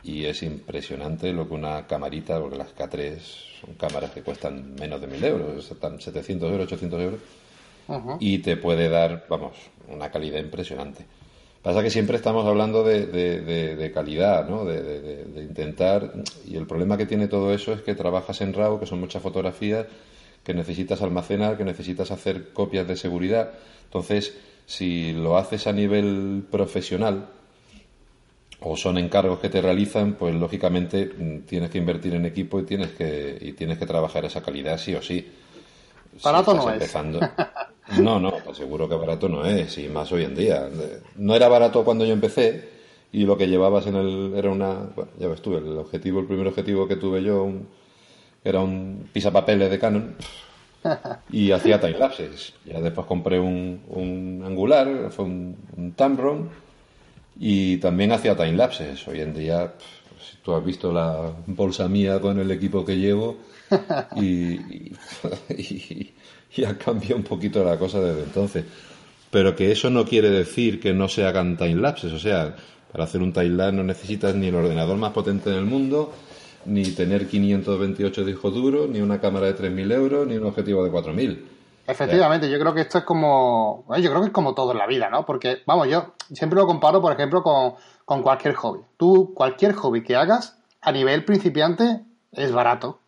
y es impresionante lo que una camarita, porque las K3 son cámaras que cuestan menos de 1000 euros, están 700 euros, 800 euros, y te puede dar, vamos, una calidad impresionante. Pasa que siempre estamos hablando de, de, calidad, ¿no? De, intentar, y el problema que tiene todo eso es que trabajas en RAW, que son muchas fotografías, que necesitas almacenar, que necesitas hacer copias de seguridad. Entonces, si lo haces a nivel profesional o son encargos que te realizan, pues lógicamente mm, tienes que invertir en equipo y tienes que, y tienes que trabajar esa calidad sí o sí. Barato no es. No, no, te aseguro que barato no es, y más hoy en día. No era barato cuando yo empecé y lo que llevabas en el. Era una. Bueno, ya ves tú, el objetivo, el primer objetivo que tuve yo era un pisapapeles de Canon y hacía timelapses. Ya después compré un, un Angular, fue un, un Tamron y también hacía timelapses. Hoy en día, si tú has visto la bolsa mía con el equipo que llevo y, y, y, ha cambiado un poquito la cosa desde entonces. Pero que eso no quiere decir que no se hagan timelapses. O sea, para hacer un timelapse no necesitas ni el ordenador más potente del mundo, ni tener 528 discos duros, ni una cámara de 3.000 euros, ni un objetivo de 4.000. Efectivamente, yo creo que esto es como. yo creo que es como todo en la vida, ¿no? Porque, vamos, yo siempre lo comparo, por ejemplo, con, con cualquier hobby. Tú, cualquier hobby que hagas, a nivel principiante, es barato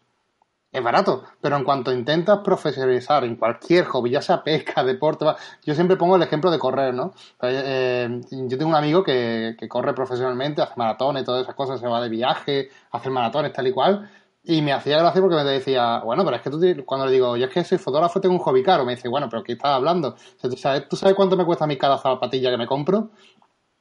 es barato, pero en cuanto intentas profesionalizar en cualquier hobby, ya sea pesca, deporte, yo siempre pongo el ejemplo de correr, ¿no? Eh, yo tengo un amigo que, que, corre profesionalmente, hace maratones, todas esas cosas, se va de viaje, hace maratones, tal y cual, y me hacía gracia porque me decía, bueno, pero es que tú, cuando le digo, yo es que soy fotógrafo, tengo un hobby caro, me dice, bueno, pero ¿qué estás hablando? ¿Tú sabes, ¿Tú sabes cuánto me cuesta a mí cada zapatilla que me compro?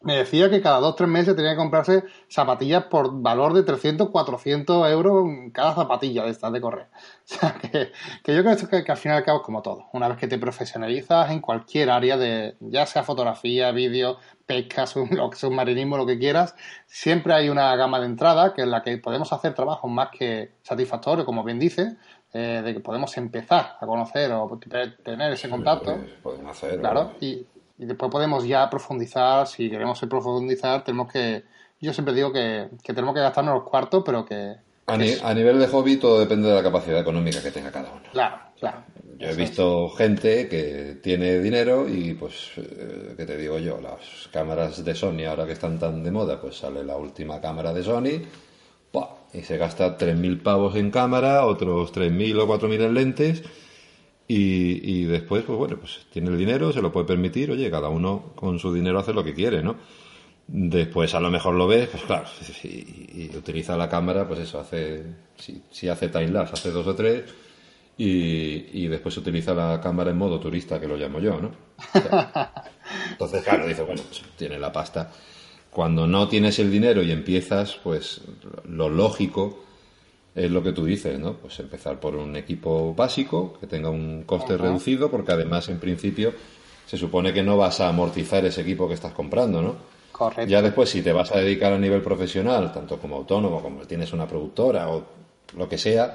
me decía que cada dos tres meses tenía que comprarse zapatillas por valor de 300, 400 euros cada zapatilla de estas de correr. O sea, que, yo creo que, que, al final y al cabo es como todo. Una vez que te profesionalizas en cualquier área de, ya sea fotografía, vídeo, pesca, submarinismo, lo que quieras, siempre hay una gama de entrada que es la que podemos hacer trabajos más que satisfactorios, como bien dice, eh, de que podemos empezar a conocer o tener ese contacto. Podemos hacer. Claro, y y después podemos ya profundizar, si queremos profundizar, tenemos que, yo siempre digo que, tenemos que gastarnos los cuartos, pero que... A, nivel de hobby todo depende de la capacidad económica que tenga cada uno. Claro, claro. Yo he visto gente que tiene dinero y pues, eh, ¿qué te digo yo? Las cámaras de Sony ahora que están tan de moda, pues sale la última cámara de Sony y se gasta 3.000 pavos en cámara, otros 3.000 o 4.000 en lentes y, después, pues bueno, pues tiene el dinero, se lo puede permitir, oye, cada uno con su dinero hace lo que quiere, ¿no? Después a lo mejor lo ves, pues claro, y, utiliza la cámara, pues eso, hace, si, si hace timelapse, hace dos o tres, y, después utiliza la cámara en modo turista, que lo llamo yo, ¿no? entonces, claro, dice, bueno, pues tiene la pasta. Cuando no tienes el dinero y empiezas, pues lo lógico es lo que tú dices, ¿no? Pues empezar por un equipo básico que tenga un coste reducido, porque además, en principio, se supone que no vas a amortizar ese equipo que estás comprando, ¿no? Correcto. Ya después, si te vas a dedicar a nivel profesional, tanto como autónomo, como tienes una productora o lo que sea,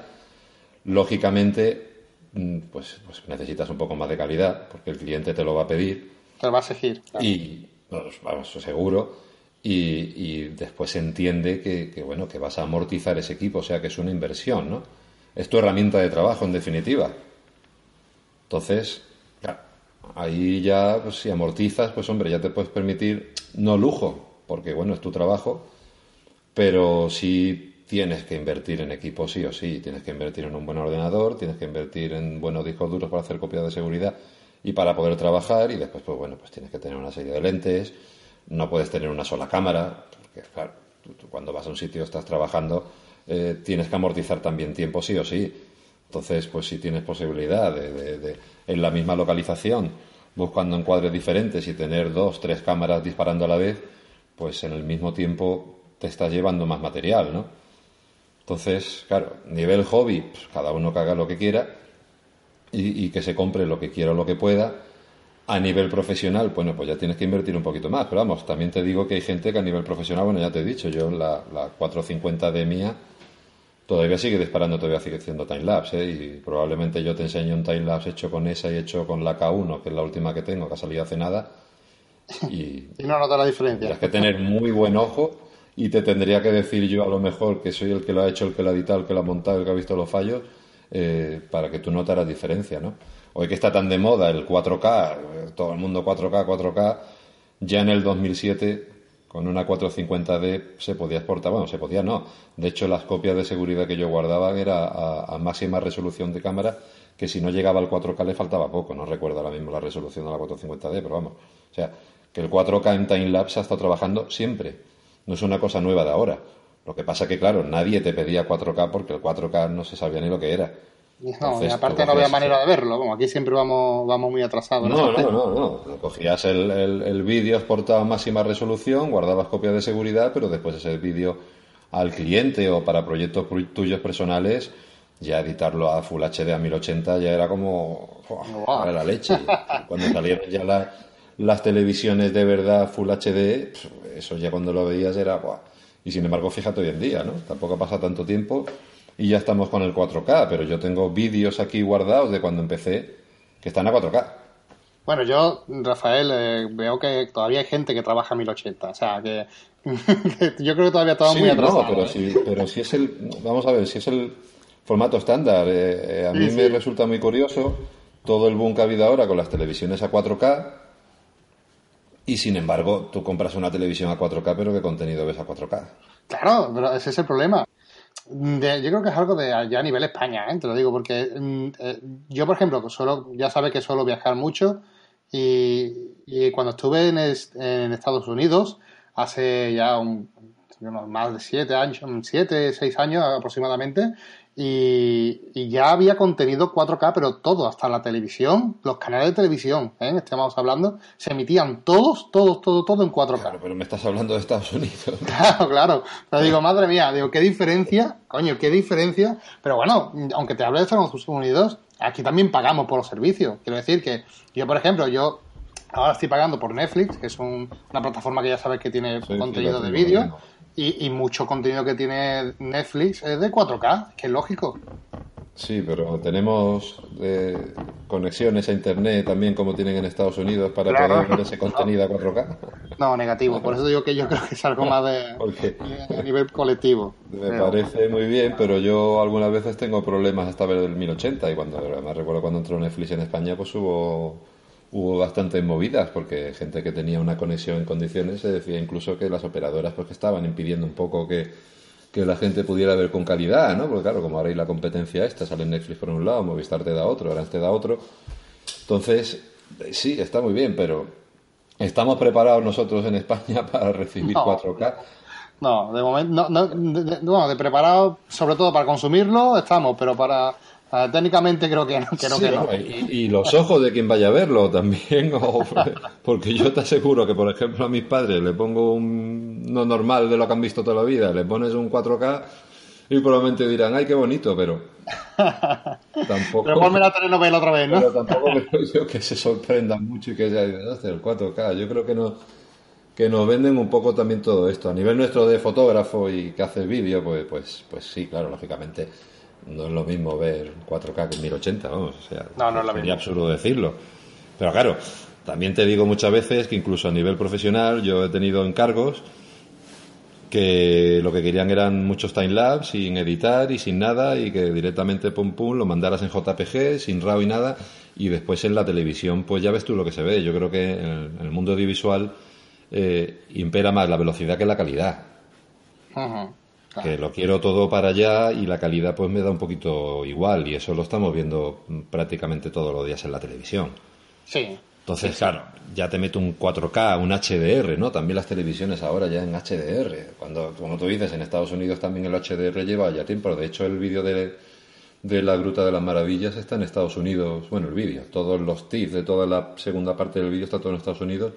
lógicamente, mm, pues, pues necesitas un poco más de calidad, porque el cliente te lo va a pedir. Te lo va a exigir. Y, pues, vamos, seguro y, después se entiende que, bueno, que vas a amortizar ese equipo, o sea que es una inversión, ¿no? Es tu herramienta de trabajo, en definitiva. Entonces, ahí ya, pues si amortizas, pues hombre, ya te puedes permitir, no lujo, porque bueno, es tu trabajo, pero sí tienes que invertir en equipo sí o sí, tienes que invertir en un buen ordenador, tienes que invertir en buenos discos duros para hacer copias de seguridad y para poder trabajar y después, pues bueno, pues tienes que tener una serie de lentes, no puedes tener una sola cámara, porque claro, cuando vas a un sitio, estás trabajando, eh, tienes que amortizar también tiempo sí o sí. Entonces, pues si tienes posibilidad de, en la misma localización, buscando encuadres diferentes y tener dos, tres cámaras disparando a la vez, pues en el mismo tiempo te estás llevando más material, ¿no? Entonces, claro, nivel hobby, pues cada uno que haga lo que quiera y, y que se compre lo que quiera o lo que pueda a nivel profesional, bueno, pues ya tienes que invertir un poquito más. Pero vamos, también te digo que hay gente que a nivel profesional, bueno, ya te he dicho, yo la, la 450 de mía todavía sigue disparando, todavía sigue haciendo timelapse, ¿eh? Y probablemente yo te enseño un timelapse hecho con esa y hecho con la K1, que es la última que tengo, que ha salido hace nada. Y, y no nota la diferencia. Tienes que tener muy buen ojo y te tendría que decir yo a lo mejor que soy el que lo ha hecho, el que lo ha editado, el que lo ha montado, el que ha visto los fallos, eh, para que tú notaras diferencia, ¿no? Hoy que está tan de moda el 4K, todo el mundo 4K, 4K, ya en el 2007 con una 450D se podía exportar, bueno, se podía no. De hecho, las copias de seguridad que yo guardaba era a, máxima resolución de cámara que si no llegaba al 4K le faltaba poco. No recuerdo ahora mismo la resolución de la 450D, pero vamos. O sea, que el 4K en timelapse ha estado trabajando siempre. No es una cosa nueva de ahora. Lo que pasa que, claro, nadie te pedía 4K porque el 4K no se sabía ni lo que era. No, y aparte no había manera de verlo. Como aquí siempre vamos, vamos muy atrasados. No, no, no, no. Cogías el, el, vídeo exportado a máxima resolución, guardabas copia de seguridad, pero después ese vídeo al cliente o para proyectos tuyos personales, ya editarlo a Full HD a 1080 ya era como para la leche. Cuando salieron ya las televisiones de verdad Full HD, eso ya cuando lo veías era... Y sin embargo, fíjate hoy en día, ¿no? Tampoco ha pasado tanto tiempo y ya estamos con el 4K, pero yo tengo vídeos aquí guardados de cuando empecé que están a 4K. Bueno, yo, Rafael, eh, veo que todavía hay gente que trabaja a 1080, o sea, que, yo creo que todavía estamos muy atrasados. No, pero, si, pero si es el, vamos a ver, si es el formato estándar, eh, eh, a mí me resulta muy curioso todo el boom que ha habido ahora con las televisiones a 4K y sin embargo tú compras una televisión a 4K pero ¿qué contenido ves a 4K? Claro, pero ese es el problema yo creo que es algo de allá a nivel España, ¿eh? te lo digo, porque mm, eh, yo, por ejemplo, solo, ya sabes que suelo viajar mucho y, cuando estuve en, Estados Unidos, hace ya un, más de siete años, siete, seis años aproximadamente, y, ya había contenido 4K, pero todo, hasta la televisión, los canales de televisión, ¿eh? estamos hablando, se emitían todos, todos, todo, todo en 4K. Claro, pero me estás hablando de Estados Unidos. Claro, claro. Pero digo, madre mía, digo, qué diferencia, coño, qué diferencia. Pero bueno, aunque te hable de Estados Unidos, aquí también pagamos por los servicios. Quiero decir que yo, por ejemplo, yo ahora estoy pagando por Netflix, que es una plataforma que ya sabes que tiene contenido de vídeo. Y, mucho contenido que tiene Netflix es de 4K, que es lógico. Sí, pero tenemos eh, conexiones a Internet también como tienen en Estados Unidos para poder ver ese contenido a 4K. No, negativo. Por eso digo que yo creo que es algo más de a nivel colectivo. Me parece muy bien, pero yo algunas veces tengo problemas hasta ver el 1080 y cuando me recuerdo cuando entró Netflix en España pues hubo hubo bastantes movidas porque gente que tenía una conexión en condiciones se decía incluso que las operadoras pues que estaban impidiendo un poco que, la gente pudiera ver con calidad, ¿no? Porque claro, como ahora hay la competencia esta, sale Netflix por un lado, Movistar te da otro, ahora te da otro. Entonces, sí, está muy bien, pero ¿estamos preparados nosotros en España para recibir 4K? No, de momento, no, no, de preparado, sobre todo para consumirlo, estamos, pero para técnicamente creo que no. Y, los ojos de quien vaya a verlo también. porque yo te aseguro que, por ejemplo, a mis padres le pongo un no normal de lo que han visto toda la vida, le pones un 4K y probablemente dirán, ay, qué bonito, pero tampoco... Pero ponme la telenovela otra vez, ¿no? Pero tampoco creo yo que se sorprendan mucho y que sea el 4K. Yo creo que no que nos venden un poco también todo esto. A nivel nuestro de fotógrafo y que hace vídeo, pues, pues, pues sí, claro, lógicamente no es lo mismo ver 4K que 1080, vamos, o sea, sería absurdo decirlo. Pero claro, también te digo muchas veces que incluso a nivel profesional yo he tenido encargos que lo que querían eran muchos timelapse sin editar y sin nada y que directamente pum pum lo mandaras en JPG sin RAW y nada y después en la televisión pues ya ves tú lo que se ve. Yo creo que en el, mundo audiovisual eh, impera más la velocidad que la calidad. Ajá. Que lo quiero todo para allá y la calidad pues me da un poquito igual y eso lo estamos viendo prácticamente todos los días en la televisión. Sí. Entonces, claro, ya te meto un 4K, un HDR, ¿no? También las televisiones ahora ya en HDR. Cuando, como tú dices, en Estados Unidos también el HDR lleva ya tiempo. De hecho, el vídeo de, de la Gruta de las Maravillas está en Estados Unidos. Bueno, el vídeo, todos los tips de toda la segunda parte del vídeo está todo en Estados Unidos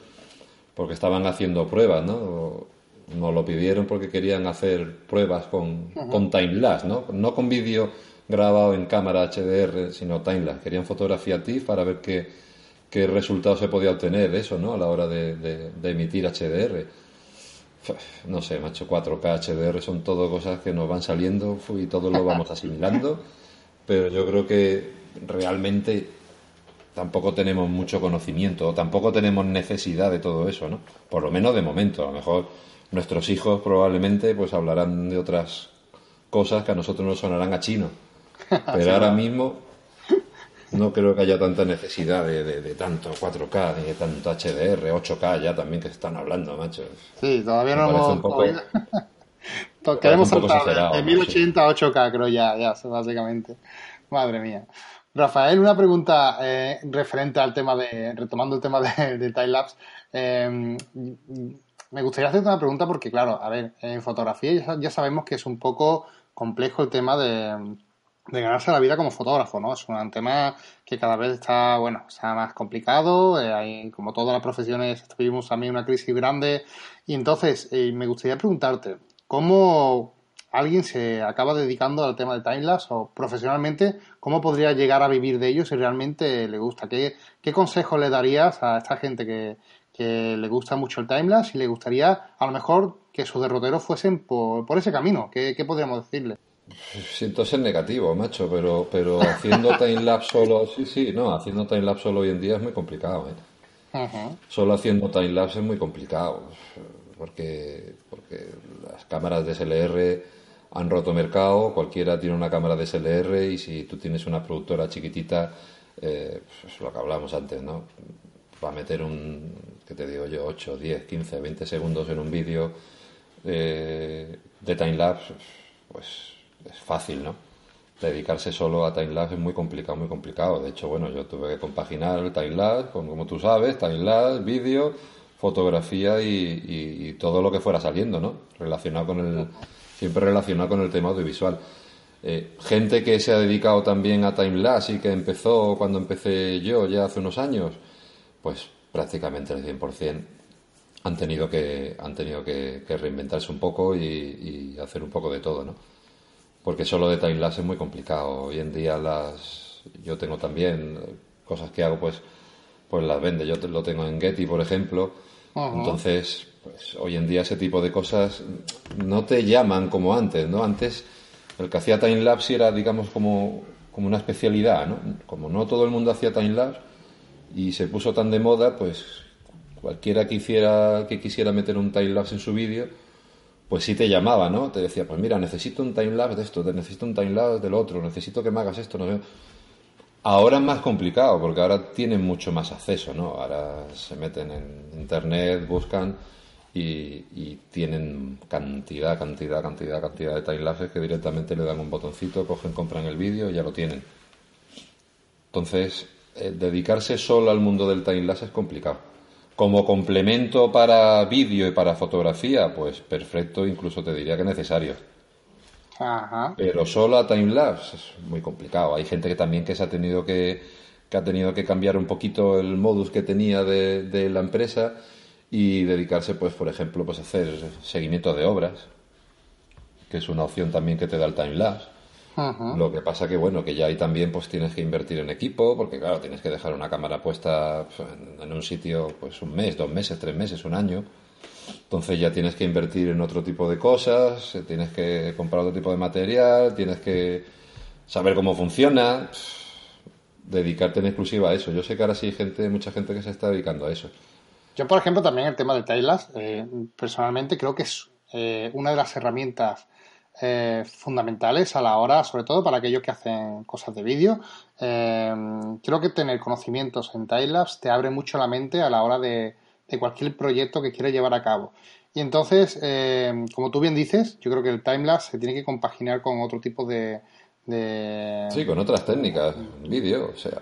porque estaban haciendo pruebas, ¿no? Nos lo pidieron porque querían hacer pruebas con, con timelapse, ¿no? No con vídeo grabado en cámara HDR, sino timelapse. Querían fotografía TIFF para ver qué, qué resultado se podía obtener de eso, ¿no? A la hora de, de, emitir HDR. No sé, macho, 4K, HDR son todo cosas que nos van saliendo y todos lo vamos asimilando, pero yo creo que realmente tampoco tenemos mucho conocimiento o tampoco tenemos necesidad de todo eso, ¿no? Por lo menos de momento, a lo mejor nuestros hijos probablemente pues hablarán de otras cosas que a nosotros nos sonarán a chino. Pero ahora mismo no creo que haya tanta necesidad de, tanto 4K, ni de tanto HDR, 8K ya también que se están hablando, macho. Sí, todavía no hemos... Un poco, Queremos saltar de 1080 a 8K, creo ya, ya, básicamente. Madre mía. Rafael, una pregunta eh, referente al tema de, retomando el tema de, de timelapse. Eh, me gustaría hacerte una pregunta porque, claro, a ver, en fotografía ya, sabemos que es un poco complejo el tema de, ganarse la vida como fotógrafo, ¿no? Es un tema que cada vez está, bueno, está más complicado, eh, hay, como todas las profesiones tuvimos también una crisis grande y entonces eh, me gustaría preguntarte, ¿cómo alguien se acaba dedicando al tema de timelapse o profesionalmente, cómo podría llegar a vivir de ello si realmente le gusta? ¿Qué, qué consejos le darías a esta gente que, que le gusta mucho el timelapse y le gustaría a lo mejor que sus derroteros fuesen por, por ese camino. ¿Qué, podríamos decirle? Siento ser negativo, macho, pero, pero haciendo timelapse solo, sí, sí, no, haciendo timelapse solo hoy en día es muy complicado, ¿eh? Solo haciendo timelapse es muy complicado, porque, porque las cámaras de SLR han roto mercado, cualquiera tiene una cámara de SLR y si tú tienes una productora chiquitita, eh, pues es lo que hablamos antes, ¿no? Va a meter un, ¿qué te digo yo? 8, 10, 15, 20 segundos en un vídeo eh, de timelapse, pues es fácil, ¿no? Dedicarse solo a timelapse es muy complicado, muy complicado. De hecho, bueno, yo tuve que compaginar el timelapse, con, como tú sabes, timelapse, vídeo, fotografía y, todo lo que fuera saliendo, ¿no? Relacionado con el, siempre relacionado con el tema audiovisual. Eh, gente que se ha dedicado también a timelapse y que empezó cuando empecé yo ya hace unos años, pues prácticamente el 100% han tenido que, han tenido que, reinventarse un poco y, hacer un poco de todo, ¿no? Porque solo de timelapse es muy complicado. Hoy en día las yo tengo también cosas que hago, pues, pues las vende. Yo lo tengo en Getty, por ejemplo. Entonces, pues hoy en día ese tipo de cosas no te llaman como antes, ¿no? Antes el que hacía timelapse era, digamos, como, como una especialidad, ¿no? Como no todo el mundo hacía timelapse, y se puso tan de moda, pues cualquiera que, hiciera, que quisiera meter un timelapse en su vídeo, pues sí te llamaba, ¿no? Te decía, pues mira, necesito un timelapse de esto, necesito un timelapse del otro, necesito que me hagas esto, no sé. Ahora es más complicado, porque ahora tienen mucho más acceso, ¿no? Ahora se meten en internet, buscan y, y tienen cantidad, cantidad, cantidad, cantidad de timelapses que directamente le dan un botoncito, cogen, compran el vídeo y ya lo tienen. Entonces, eh, dedicarse solo al mundo del timelapse es complicado. Como complemento para vídeo y para fotografía, pues perfecto, incluso te diría que necesario. Pero solo a timelapse es muy complicado. Hay gente que también que se ha tenido que, que ha tenido que cambiar un poquito el modus que tenía de, de la empresa y dedicarse, pues, por ejemplo, pues a hacer seguimiento de obras, que es una opción también que te da el timelapse lo que pasa que, bueno, que ya ahí también pues tienes que invertir en equipo, porque claro, tienes que dejar una cámara puesta pues, en un sitio pues un mes, dos meses, tres meses, un año. Entonces ya tienes que invertir en otro tipo de cosas, eh, tienes que comprar otro tipo de material, tienes que saber cómo funciona, dedicarte en exclusiva a eso. Yo sé que ahora sí hay gente, mucha gente que se está dedicando a eso. Yo, por ejemplo, también el tema de Tailas, eh, personalmente creo que es eh, una de las herramientas eh, fundamentales a la hora, sobre todo para aquellos que hacen cosas de vídeo. Eh, creo que tener conocimientos en Timelapse te abre mucho la mente a la hora de, cualquier proyecto que quieras llevar a cabo. Y entonces, eh, como tú bien dices, yo creo que el timelapse se tiene que compaginar con otro tipo de, Sí, con otras técnicas, vídeo, o sea,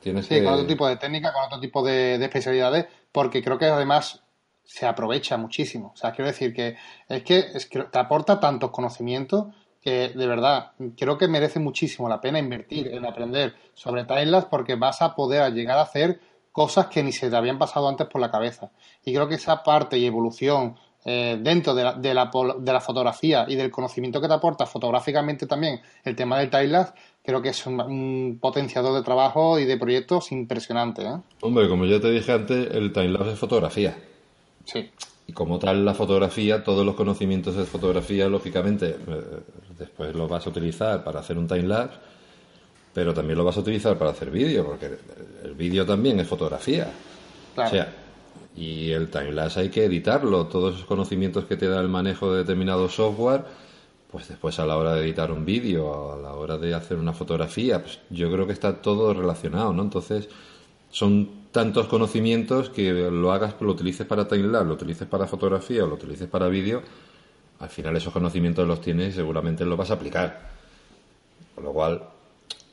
tienes sí, con otro tipo de técnica, con otro tipo de, de, especialidades, porque creo que además se aprovecha muchísimo. O sea, quiero decir que es que, es que te aporta tantos conocimientos que de verdad creo que merece muchísimo la pena invertir en aprender sobre timelapse porque vas a poder llegar a hacer cosas que ni se te habían pasado antes por la cabeza. Y creo que esa parte y evolución eh, dentro de la, de, la, de la, fotografía y del conocimiento que te aporta fotográficamente también el tema del timelapse, creo que es un, potenciador de trabajo y de proyectos impresionante. ¿eh? Hombre, como ya te dije antes, el timelapse es fotografía. Y como tal, la fotografía, todos los conocimientos de fotografía, lógicamente, eh, después los vas a utilizar para hacer un timelapse, pero también lo vas a utilizar para hacer vídeo, porque el vídeo también es fotografía. O sea, y el timelapse hay que editarlo. Todos esos conocimientos que te da el manejo de determinado software, pues después a la hora de editar un vídeo, a la hora de hacer una fotografía, pues yo creo que está todo relacionado, ¿no? Entonces, son tantos conocimientos que lo hagas, lo utilices para timelapse, lo utilices para fotografía o lo utilices para vídeo, al final esos conocimientos los tienes y seguramente los vas a aplicar. Con lo cual,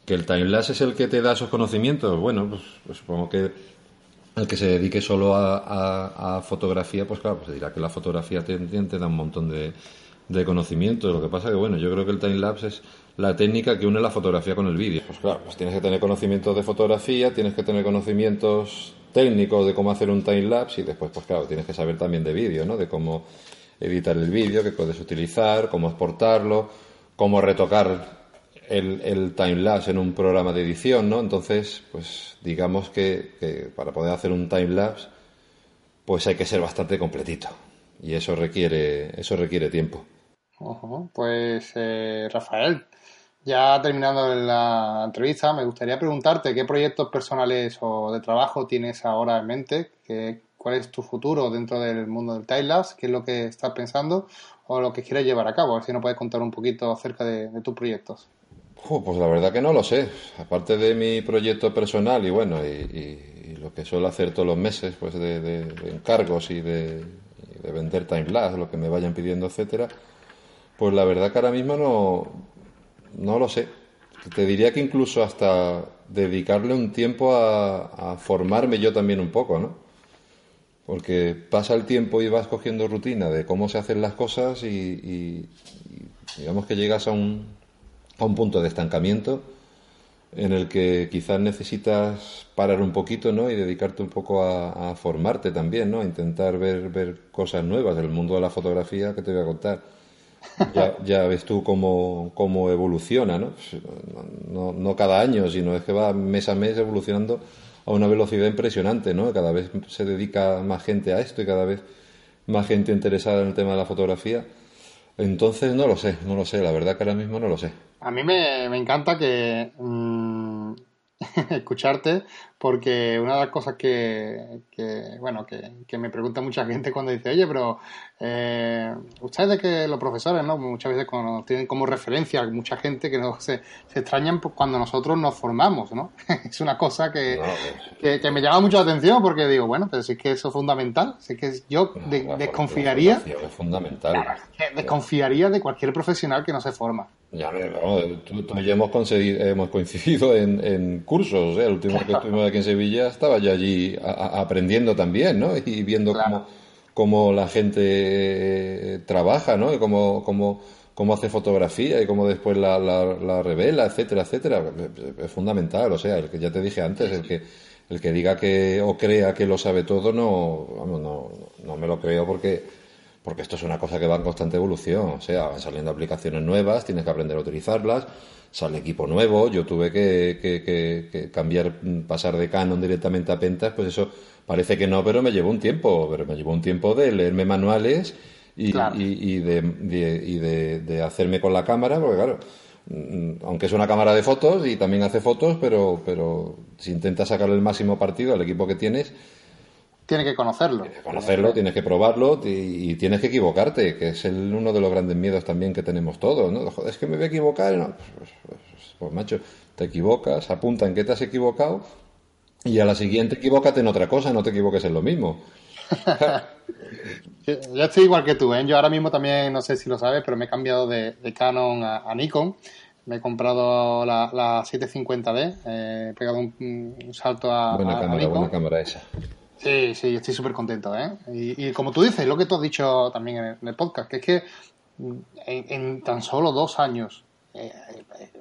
que el timelapse es el que te da esos conocimientos. Bueno, pues, pues supongo que el que se dedique solo a, fotografía, pues claro, pues dirá que la fotografía te, te da un montón de, de conocimientos. Lo que pasa que, bueno, yo creo que el timelapse es la técnica que une la fotografía con el vídeo. Pues claro, pues tienes que tener conocimientos de fotografía, tienes que tener conocimientos técnicos de cómo hacer un timelapse y después, pues claro, tienes que saber también de vídeo, ¿no? De cómo editar el vídeo que puedes utilizar, cómo exportarlo, cómo retocar el, el timelapse en un programa de edición, ¿no? Entonces, pues digamos que, para poder hacer un timelapse, pues hay que ser bastante completito y eso requiere, eso requiere tiempo. Pues eh, Rafael, ya terminando la entrevista, me gustaría preguntarte qué proyectos personales o de trabajo tienes ahora en mente, ¿Qué, cuál es tu futuro dentro del mundo del timelapse, qué es lo que estás pensando o lo que quieres llevar a cabo. A ver si nos puedes contar un poquito acerca de tus proyectos pues la verdad que no lo sé. Aparte de mi proyecto personal y bueno, y, lo que suelo hacer todos los meses, pues de, encargos y de, vender timelapse, lo que me vayan pidiendo, etcétera, pues la verdad que ahora mismo no, no lo sé. Te diría que incluso hasta dedicarle un tiempo a, formarme yo también un poco, ¿no? Porque pasa el tiempo y vas cogiendo rutina de cómo se hacen las cosas y digamos que llegas a un, a un punto de estancamiento en el que quizás necesitas parar un poquito ¿no? y dedicarte un poco a, formarte también, ¿no? a intentar ver, ver cosas nuevas del mundo de la fotografía que te voy a contar. Ya, ya ves tú cómo, cómo evoluciona, ¿no? ¿no? No cada año, sino es que va mes a mes evolucionando a una velocidad impresionante, ¿no? Cada vez se dedica más gente a esto y cada vez más gente interesada en el tema de la fotografía. Entonces no lo sé, no lo sé, la verdad que ahora mismo no lo sé. A mí me, encanta que mm, escucharte porque una de las cosas que, bueno, que, me pregunta mucha gente cuando dice, oye, pero eh, ustedes que los profesores, ¿no? Muchas veces cuando tienen como referencia a mucha gente que no se, se extrañan cuando nosotros nos formamos, ¿no? es una cosa que, que, me llama mucho la atención porque digo, bueno, pero si es que eso es fundamental, si es que yo desconfiaría... Es fundamental. desconfiaría de cualquier profesional que no se forma. Ya, tú, tú, y hemos, hemos coincidido en, en cursos, ¿eh? el último que estuvimos aquí en Sevilla estaba yo allí aprendiendo también, ¿no? Y viendo cómo, la gente eh, trabaja, ¿no? Y cómo, cómo, cómo hace fotografía y cómo después la, la, revela, etcétera, etcétera. Es fundamental, o sea, el que ya te dije antes, el que el que diga que o crea que lo sabe todo, no, vamos, no, no me lo creo porque porque esto es una cosa que va en constante evolución, o sea, van saliendo aplicaciones nuevas, tienes que aprender a utilizarlas, sale equipo nuevo, yo tuve que, cambiar, pasar de Canon directamente a Pentas, pues eso parece que no, pero me llevó un tiempo, pero me llevó un tiempo de leerme manuales y, y, de, de, hacerme con la cámara, porque claro, aunque es una cámara de fotos y también hace fotos, pero, pero si intentas sacarle el máximo partido al equipo que tienes, Tienes que conocerlo. Tienes que conocerlo, tienes que probarlo y, tienes que equivocarte, que es uno de los grandes miedos también que tenemos todos, ¿no? Joder, es que me voy a equivocar. No, pues, pues, pues, macho, te equivocas, apunta en que te has equivocado y a la siguiente equivócate en otra cosa, no te equivoques en lo mismo. Yo estoy igual que tú, ¿eh? Yo ahora mismo también, no sé si lo sabes, pero me he cambiado de, Canon a, Nikon. Me he comprado la, la 750D, eh, he pegado un, salto a, buena cámara, Buena cámara esa. Sí, sí, estoy súper contento, ¿eh? Y, como tú dices, lo que tú has dicho también en el, podcast, que es que en, tan solo dos años eh,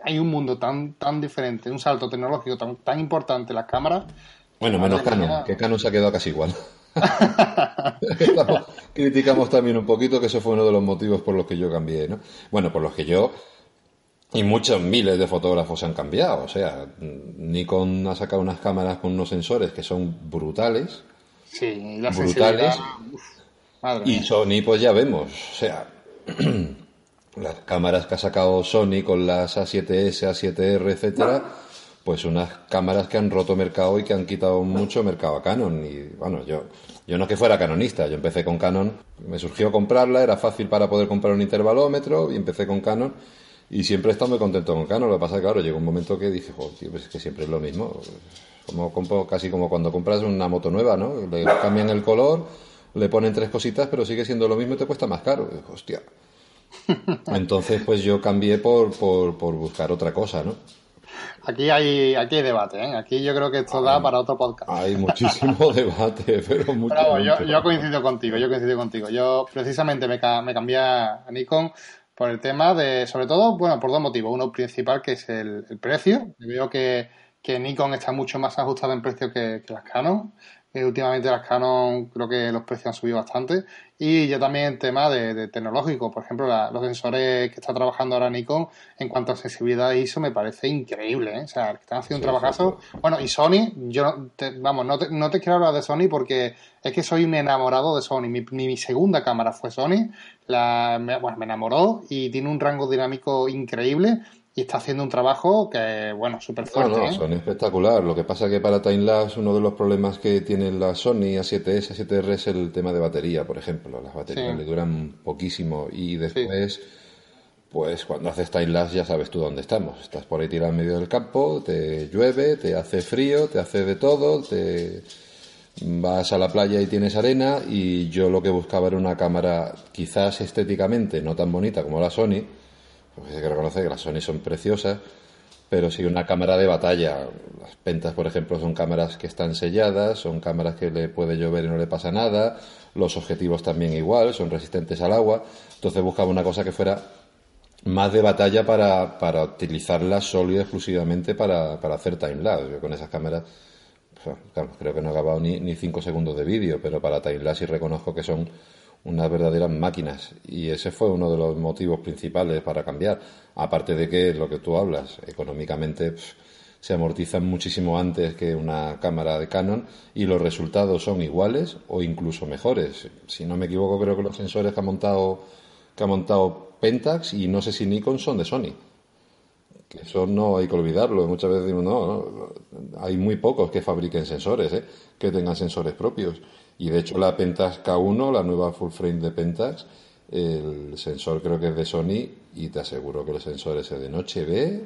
hay un mundo tan tan diferente, un salto tecnológico tan, tan importante, las cámaras. Bueno, menos Canon, que Canon se ha quedado casi igual. criticamos también un poquito que eso fue uno de los motivos por los que yo cambié, ¿no? Bueno, por los que yo y muchos miles de fotógrafos han cambiado. O sea, Nikon ha sacado unas cámaras con unos sensores que son brutales. Sí, brutales. y Sony, pues ya vemos. O sea, las cámaras que ha sacado Sony con las A7S, A7R, etcétera, pues unas cámaras que han roto mercado y que han quitado mucho mercado a Canon. Y bueno, yo, yo no es que fuera canonista, yo empecé con Canon, me surgió comprarla, era fácil para poder comprar un intervalómetro y empecé con Canon y siempre he estado muy contento con Canon. Lo que pasa es que, claro, llegó un momento que dije, joder, pues es que siempre es lo mismo. Como casi como cuando compras una moto nueva, ¿no? Le cambian el color, le ponen tres cositas, pero sigue siendo lo mismo y te cuesta más caro. hostia. Entonces, pues yo cambié por, por, por buscar otra cosa, ¿no? Aquí hay, aquí hay debate, ¿eh? Aquí yo creo que esto da para otro podcast. Hay muchísimo debate, pero mucho. yo, yo, coincido contigo, yo coincido contigo. Yo precisamente me, me cambié a Nikon por el tema de, sobre todo, bueno, por dos motivos. Uno principal que es el, precio. Veo que, que, Nikon está mucho más ajustado en precio que, que las Canon últimamente las Canon creo que los precios han subido bastante. Y ya también tema de, tecnológico, por ejemplo, los sensores que está trabajando ahora Nikon en cuanto a sensibilidad ISO me parece increíble. ¿eh? O sea, están haciendo un trabajazo. Bueno, y Sony, yo, vamos, no te, no te quiero hablar de Sony porque es que soy un enamorado de Sony. Mi, mi segunda cámara fue Sony. La, bueno, me enamoró y tiene un rango dinámico increíble y está haciendo un trabajo que, bueno, súper fuerte. No, no, ¿eh? Sony espectacular. Lo que pasa que para timelapse uno de los problemas que tiene la Sony A7S, A7R es el tema de batería, por ejemplo. Las baterías le duran poquísimo y después, pues cuando haces timelapse ya sabes tú dónde estamos. Estás por ahí tirado en medio del campo, te llueve, te hace frío, te hace de todo, te vas a la playa y tienes arena y yo lo que buscaba era una cámara quizás estéticamente no tan bonita como la Sony, pues hay que reconocer que las Sony son preciosas, pero si una cámara de batalla, las pentas, por ejemplo, son cámaras que están selladas, son cámaras que le puede llover y no le pasa nada, los objetivos también igual, son resistentes al agua, entonces buscaba una cosa que fuera más de batalla para, para utilizarla solo y exclusivamente para, hacer timelapse. Yo con esas cámaras, pues, creo que no he acabado ni, ni cinco segundos de vídeo, pero para timelapse sí reconozco que son unas verdaderas máquinas. Y ese fue uno de los motivos principales para cambiar. Aparte de que lo que tú hablas, económicamente se amortizan muchísimo antes que una cámara de Canon y los resultados son iguales o incluso mejores. Si no me equivoco, creo que los sensores que ha montado, que ha montado Pentax y no sé si Nikon son de Sony. Que eso no hay que olvidarlo. Muchas veces digo, no, no hay muy pocos que fabriquen sensores, ¿eh? que tengan sensores propios. Y de hecho la Pentax K1, la nueva full frame de Pentax, el sensor creo que es de Sony y te aseguro que el sensor ese de noche ve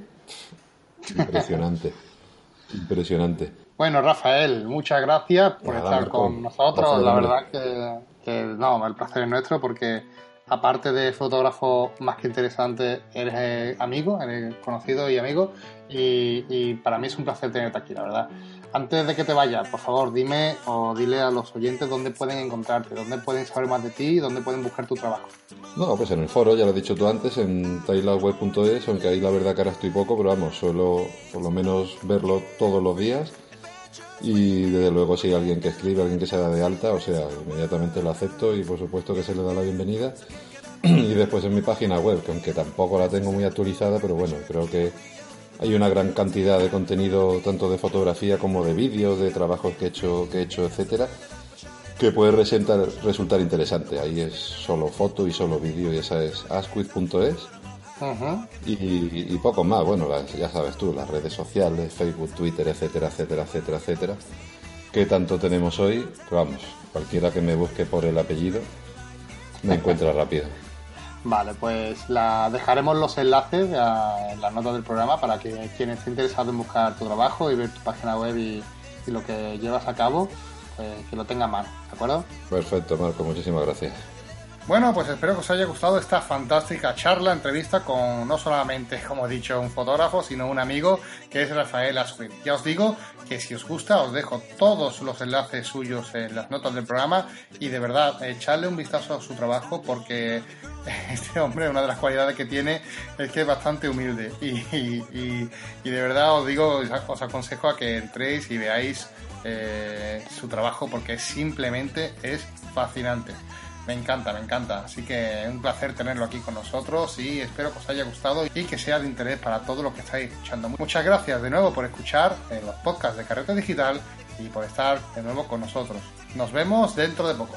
impresionante. impresionante. Bueno, Rafael, muchas gracias por estar con nosotros. La verdad que, no, el placer es nuestro porque aparte de fotógrafo más que interesante, eres eh, amigo, eres conocido y amigo y, y para mí es un placer tenerte aquí, la verdad. Antes de que te vayas, por favor, dime o dile a los oyentes dónde pueden encontrarte, dónde pueden saber más de ti y dónde pueden buscar tu trabajo. No, pues en el foro, ya lo he dicho tú antes, en tailandweb.es, aunque ahí la verdad que ahora estoy poco, pero vamos, suelo por lo menos verlo todos los días. Y desde luego si hay alguien que escribe, alguien que se da de alta, o sea, inmediatamente lo acepto y por supuesto que se le da la bienvenida. y después en mi página web, que aunque tampoco la tengo muy actualizada, pero bueno, creo que hay una gran cantidad de contenido, tanto de fotografía como de vídeo, de trabajos que he hecho, que he hecho etcétera, que puede resultar, resultar interesante. Ahí es solo foto y solo vídeo, y esa es asquith.es. y, poco más, bueno, ya sabes tú, las redes sociales, Facebook, Twitter, etcétera, etcétera, etcétera, etcétera, que tanto tenemos hoy, vamos, cualquiera que me busque por el apellido me encuentra rápido. Vale, pues la dejaremos los enlaces en las notas del programa para que quien esté interesado en buscar tu trabajo y ver tu página web y, lo que llevas a cabo, pues que lo tenga a mano, ¿de acuerdo? Perfecto, Marco, muchísimas gracias. Bueno, pues espero que os haya gustado esta fantástica charla, entrevista con no solamente, como he dicho, un fotógrafo, sino un amigo que es Rafael Aswin. Ya os digo que si os gusta os dejo todos los enlaces suyos en las notas del programa y de verdad echarle un vistazo a su trabajo porque este hombre una de las cualidades que tiene es que es bastante humilde y, de verdad os digo, os aconsejo a que entréis y veáis eh, su trabajo porque simplemente es fascinante. Me encanta, me encanta. Así que un placer tenerlo aquí con nosotros y espero que os haya gustado y que sea de interés para todos los que estáis escuchando. Muchas gracias de nuevo por escuchar los podcasts de Carreta Digital y por estar de nuevo con nosotros. Nos vemos dentro de poco.